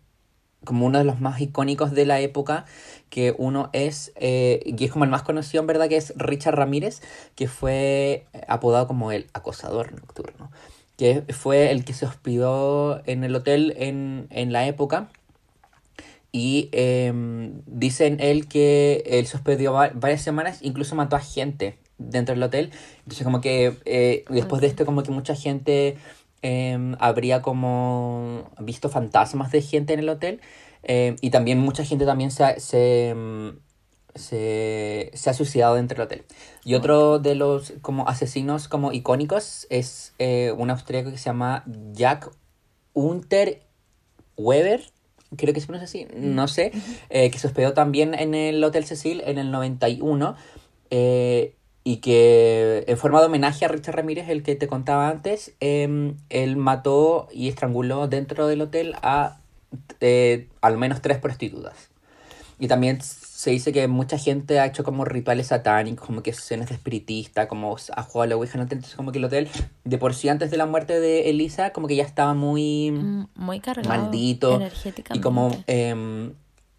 como uno de los más icónicos de la época, que uno es, eh, y es como el más conocido en verdad, que es Richard Ramírez, que fue apodado como el acosador nocturno, que fue el que se hospedó en el hotel en, en la época. Y em, dicen él que él se hospedó va- varias semanas, incluso mató a gente dentro del hotel. Entonces como que eh, después de esto como que mucha gente em, habría como visto fantasmas de gente en el hotel. em, y también mucha gente también se, se, se, se ha suicidado dentro del hotel. Y otro de los como asesinos como icónicos es eh, un austríaco que se llama Jack Unter Weber, creo que se pronuncia así, no sé, eh, que se hospedó también en el Hotel Cecil en el 91 eh, y que en forma de homenaje a Richard Ramírez, el que te contaba antes, em, él mató y estranguló dentro del hotel a eh, al menos tres prostitutas. Y también se dice que mucha gente ha hecho como rituales satánicos, como que escenas de espiritista, como ha jugado a la Ouija. Entonces como que el hotel, de por sí antes de la muerte de Elisa, como que ya estaba muy
Mm, Muy cargado.
maldito
Energéticamente.
y como em,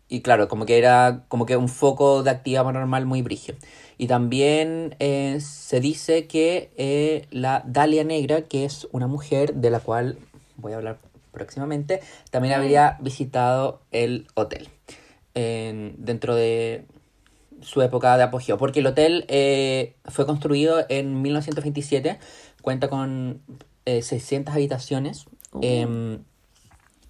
y claro como que era como que un foco de actividad paranormal muy brigio y también eh, se dice que eh, la Dalia Negra que es una mujer de la cual voy a hablar próximamente también habría visitado el hotel en- dentro de su época de apogeo, porque el hotel eh, fue construido en 1927, cuenta con eh, 600 habitaciones.
Uh.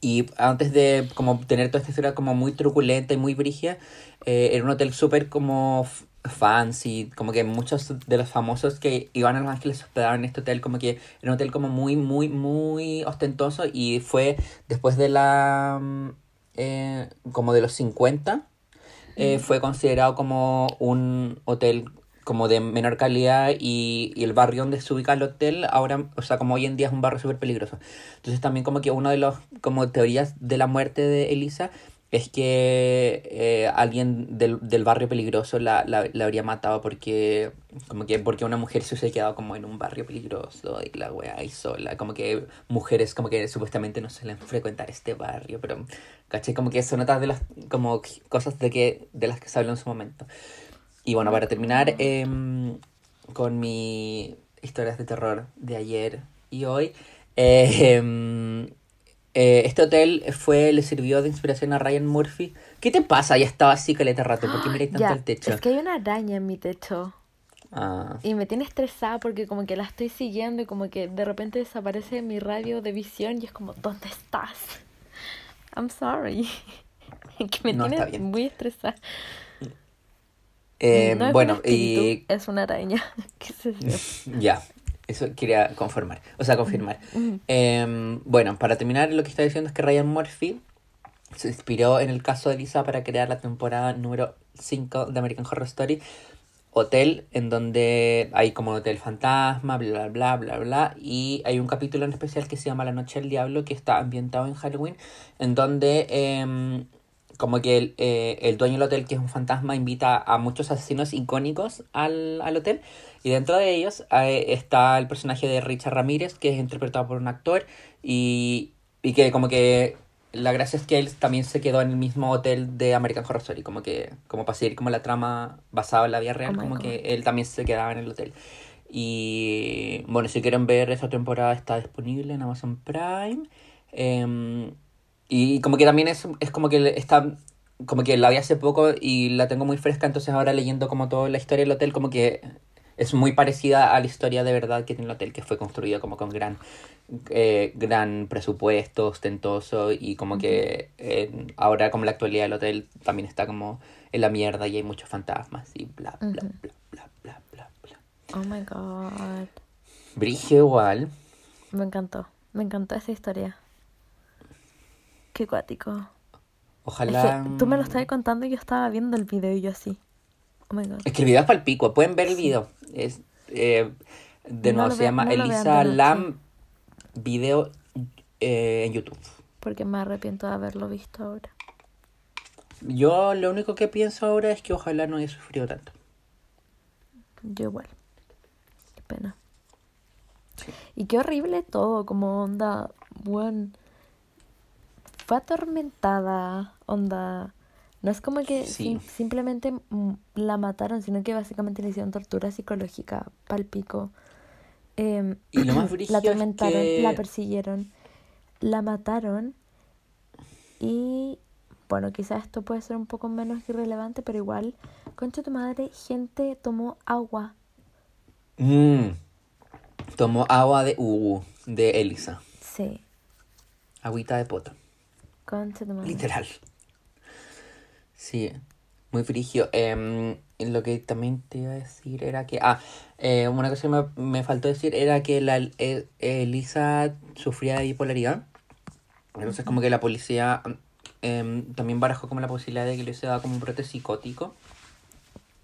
y antes de como tener toda esta historia como muy truculenta y muy brígida, eh, era un hotel súper como fancy, como que muchos de los famosos que iban a Los Ángeles se hospedaban en este hotel, como que era un hotel como muy, muy, muy ostentoso y fue después de la, eh, como de los 50, eh, fue considerado como un hotel como de menor calidad y, y el barrio donde se ubica el hotel ahora, o sea, como hoy en día es un barrio súper peligroso. Entonces también como que una de los como teorías de la muerte de Elisa es que eh, alguien del, del barrio peligroso la, la, la habría matado porque como que porque una mujer se hubiese quedado como en un barrio peligroso y la wea ahí sola, como que mujeres como que supuestamente no suelen frecuentar este barrio, pero caché como que son otras de las como cosas de que de las que se habló en su momento. Y bueno, para terminar em, con mi historias de terror de ayer y hoy, em, eh, este hotel fue, le sirvió de inspiración a Ryan Murphy. ¿Qué te pasa? Ya estaba así caleta rato, ¿por qué miráis tanto
Ya,
el techo?
Es que hay una araña en mi techo.
Ah,
Y me tiene estresada porque como que la estoy siguiendo y como que de repente desaparece mi radio de visión y es como, ¿dónde estás? I'm sorry. que me
No,
tiene muy estresada.
eh,
no es
bueno, y
es una araña.
Ya, eso quería conformar, o sea, confirmar. Em, bueno, para terminar, lo que está diciendo es que Ryan Murphy se inspiró en el caso de Lisa para crear la temporada número 5 de American Horror Story. Hotel, en donde hay como hotel fantasma, bla, bla, bla, bla, bla. Y hay un capítulo en especial que se llama La Noche del Diablo, que está ambientado en Halloween, en donde em, como que el, eh, el dueño del hotel, que es un fantasma, invita a muchos asesinos icónicos al, al hotel. Y dentro de ellos eh, está el personaje de Richard Ramírez, que es interpretado por un actor. Y, y que como que la gracia es que él también se quedó en el mismo hotel de American Horror Story. Como que como para seguir como la trama basada en la vida real,
Oh
como
God.
que él también se quedaba en el hotel. Y bueno, si quieren ver esa temporada está disponible en Amazon Prime. Em, y como que también es, es como que está como que la vi hace poco y la tengo muy fresca, entonces ahora leyendo como toda la historia del hotel, como que es muy parecida a la historia de verdad que tiene el hotel, que fue construido como con gran, eh, gran presupuesto, ostentoso, y como que eh, ahora como la actualidad del hotel también está como en la mierda y hay muchos fantasmas y bla, bla, bla, bla, bla, bla, bla.
Oh my god.
Brigio igual.
Me encantó. Me encantó esa historia. Qué cuático. Es
Ojalá...
que tú me lo estabas contando y yo estaba viendo el video y yo así. Oh my god.
Es que el video es para el pico, pueden ver el video. Es, eh, de
No
nuevo, se llama
no
Elisa. Lam Video eh, en YouTube.
Porque me arrepiento de haberlo visto ahora.
Yo lo único que pienso ahora es que ojalá no haya sufrido tanto.
Yo igual. Qué pena. Y qué horrible todo, como onda. bueno, fue atormentada, onda. No es como que
Sí.
sim- simplemente mm, la mataron, sino que básicamente le hicieron tortura psicológica, palpico. Em,
Y lo más
la
brígido es
atormentaron,
que-
la persiguieron, la mataron y bueno, quizás esto puede ser un poco menos irrelevante, pero igual, concha tu madre, gente tomó agua.
Mm. Tomó agua de uh, de Elisa.
Sí,
Agüita de poto.
Concha tu madre.
Literal. Sí, muy frigio. Em, lo que también te iba a decir era que. Ah, eh, una cosa que me, me faltó decir era que la eh, Elisa sufría de bipolaridad. Entonces, como que la policía em, también barajó como la posibilidad de que le se daba como un brote psicótico.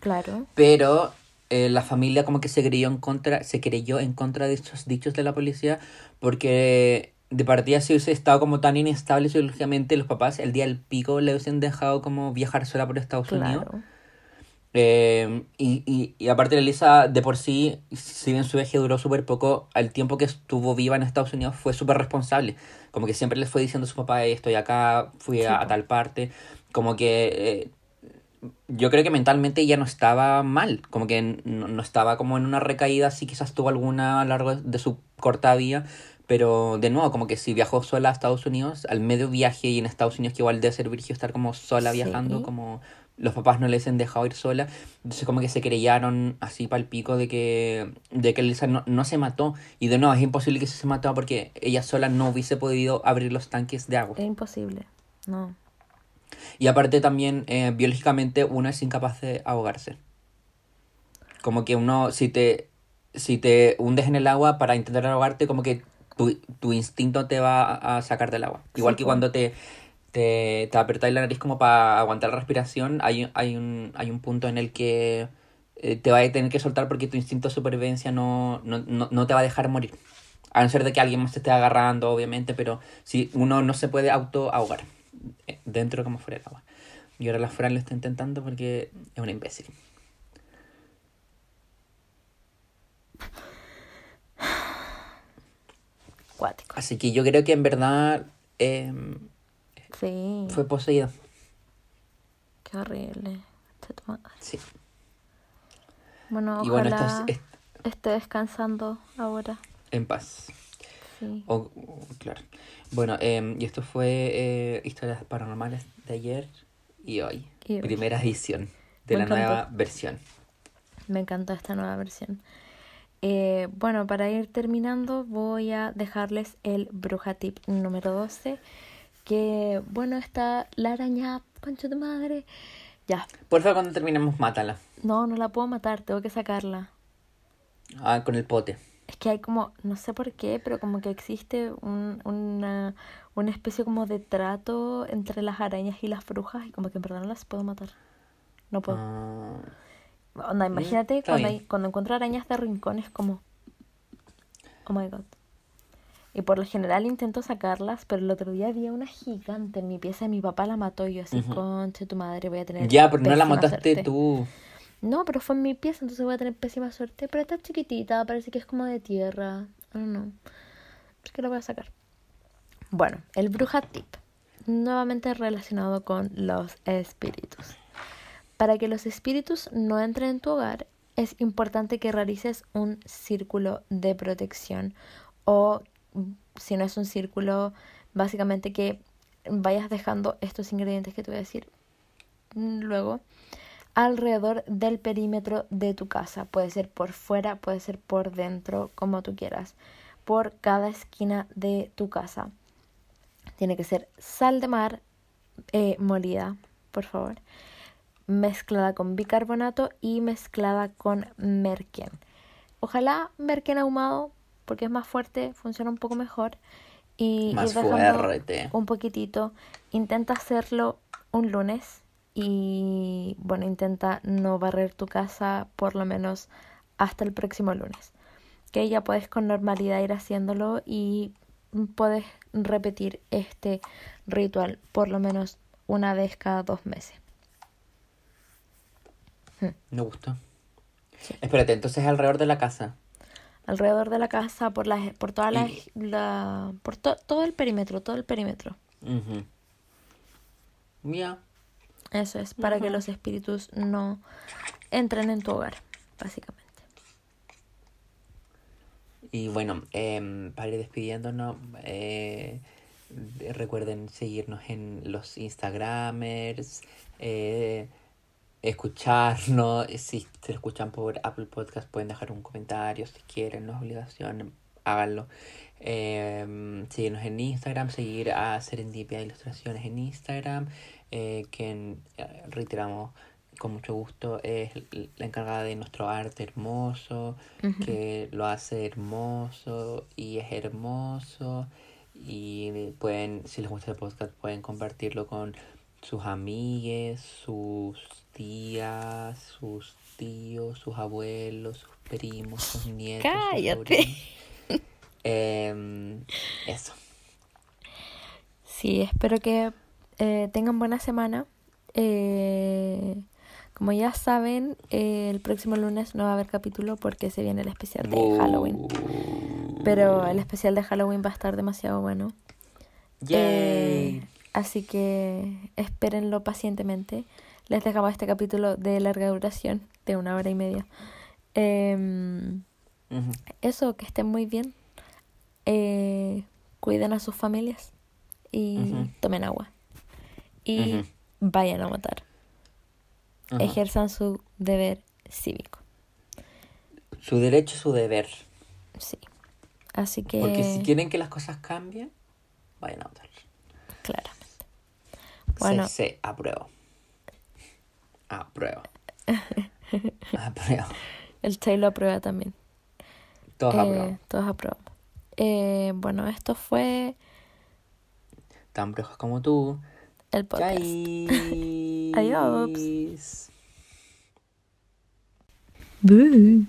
Claro,
Pero eh, la familia como que se creyó en contra, se creyó en contra de estos dichos de la policía porque de partida si hubiese estado como tan inestable psicológicamente los papás el día del pico le hubiesen dejado como viajar sola por Estados Unidos.
claro.
Eh, y, y, y aparte la Elisa de por sí, si bien su viaje duró súper poco, al tiempo que estuvo viva en Estados Unidos fue súper responsable. Como que siempre les fue diciendo a su papá, "Eh, estoy acá, fui
Sí,
a, a tal parte. Como que eh, yo creo que mentalmente ya no estaba mal. Como que no, no estaba como en una recaída, sí quizás tuvo alguna a lo largo de su corta vida. Pero de nuevo, como que si viajó sola a Estados Unidos, al medio viaje y en Estados Unidos que igual debe ser virgio estar como sola
Sí.
viajando, como los papás no les han dejado ir sola. Entonces como que se creyeron así para el pico de que, de que Elisa no, no se mató. Y de nuevo, es imposible que se mató porque ella sola no hubiese podido abrir los tanques de agua.
Es imposible. No.
Y aparte también, eh, biológicamente, uno es incapaz de ahogarse. Como que uno, si te, si te hundes en el agua para intentar ahogarte, como que tu, tu instinto te va a, sacar del agua. Igual
Sí,
que cuando te, te, te apretáis la nariz como para aguantar la respiración, hay, hay, un, hay un punto en el que eh, te va a tener que soltar porque tu instinto de supervivencia no, no, no, no te va a dejar morir. A no ser de que alguien más te esté agarrando, obviamente, pero si uno no se puede auto ahogar, eh, dentro como fuera del agua. Y ahora la Fran lo está intentando porque es una imbécil.
Cuático.
Así que yo creo que en verdad eh,
Sí.
fue poseída.
Qué horrible.
Sí.
Bueno,
Y bueno,
ojalá
esto es, es
esté descansando ahora.
en paz.
Sí.
O- o- claro. Bueno, eh, y esto fue eh, Historias Paranormales de ayer y hoy.
Y hoy.
Primera edición de
Me
la
encantó.
nueva versión.
Me encanta esta nueva versión. Eh, bueno, para ir terminando, voy a dejarles el bruja tip número 12. Que, bueno, está la araña, concha de madre. Ya,
Porfa, cuando terminemos, mátala.
no, no la puedo matar, tengo que sacarla.
Ah, con el pote.
Es que hay como, no sé por qué, pero como que existe un- una, una especie como de trato entre las arañas y las brujas y como que en verdad no las puedo matar. No puedo.
Ah,
Onda, imagínate
está
cuando, hay- cuando encuentro arañas de rincones como... Oh my god. Y por lo general intento sacarlas, pero el otro día vi una gigante en mi pieza y mi papá la mató y yo así, conche tu madre, voy a tener
ya, pero no la mataste
suerte".
tú.
No, pero fue en mi pieza, entonces voy a tener pésima suerte. Pero está chiquitita, parece que es como de tierra. Don't know. Es que la voy a sacar. Bueno, el bruja tip. Nuevamente relacionado con los espíritus. Para que los espíritus no entren en tu hogar, es importante que realices un círculo de protección. O si no es un círculo, básicamente que vayas dejando estos ingredientes que te voy a decir luego alrededor del perímetro de tu casa. Puede ser por fuera, puede ser por dentro, como tú quieras. Por cada esquina de tu casa. Tiene que ser sal de mar eh, molida, por favor. Mezclada con bicarbonato y mezclada con merquén. Ojalá merquén ahumado, porque es más fuerte, funciona un poco mejor. Y
Más fuerte.
un poquitito. Intenta hacerlo un lunes y bueno, intenta no barrer tu casa por lo menos hasta el próximo lunes. Que ya puedes con normalidad ir haciéndolo y puedes repetir este ritual por lo menos una vez cada dos meses.
Me gusta. Espérate, entonces alrededor de la casa.
alrededor de la casa, por las, por toda la,
Y-
la- por to- todo el perímetro, todo el perímetro.
Ujú. Ya.
Eso es, para que los espíritus no entren en tu hogar, básicamente.
Y bueno, em, para ir despidiéndonos, eh, de- recuerden seguirnos en los Instagramers, eh, escucharnos. Si se escuchan por Apple Podcast, pueden dejar un comentario si quieren, no es obligación, háganlo. Em, seguirnos en Instagram, seguir a Serendipia Ilustraciones en Instagram, eh, que eh, reiteramos con mucho gusto es la encargada de nuestro arte hermoso, que lo hace hermoso y es hermoso. Y pueden, si les gusta el podcast, pueden compartirlo con sus amigues, sus tías, sus tíos, sus abuelos, sus primos, sus nietos.
Cállate.
Em, eso.
Sí, espero que eh, tengan buena semana. Eh, como ya saben, eh, el próximo lunes no va a haber capítulo porque se viene el especial de Halloween. Pero el especial de Halloween va a estar demasiado bueno.
Yay.
Así que espérenlo pacientemente. Les dejamos este capítulo de larga duración, de una hora y media. Em, eso, que estén muy bien. Eh, cuiden a sus familias y tomen agua. Y vayan a.
Ajá.
Ejerzan su deber cívico.
Su derecho y su deber.
Sí. Así que,
Porque si quieren que las cosas cambien, vayan a votar.
claramente. Bueno,
Se, se apruebo. Apruebo. Apruebo.
el Tay lo aprueba también.
Todos
Eh,
aprueban.
todos aprobamos. Eh, bueno, esto fue
Tan brujos como tú.
el podcast. Adiós.
Boo.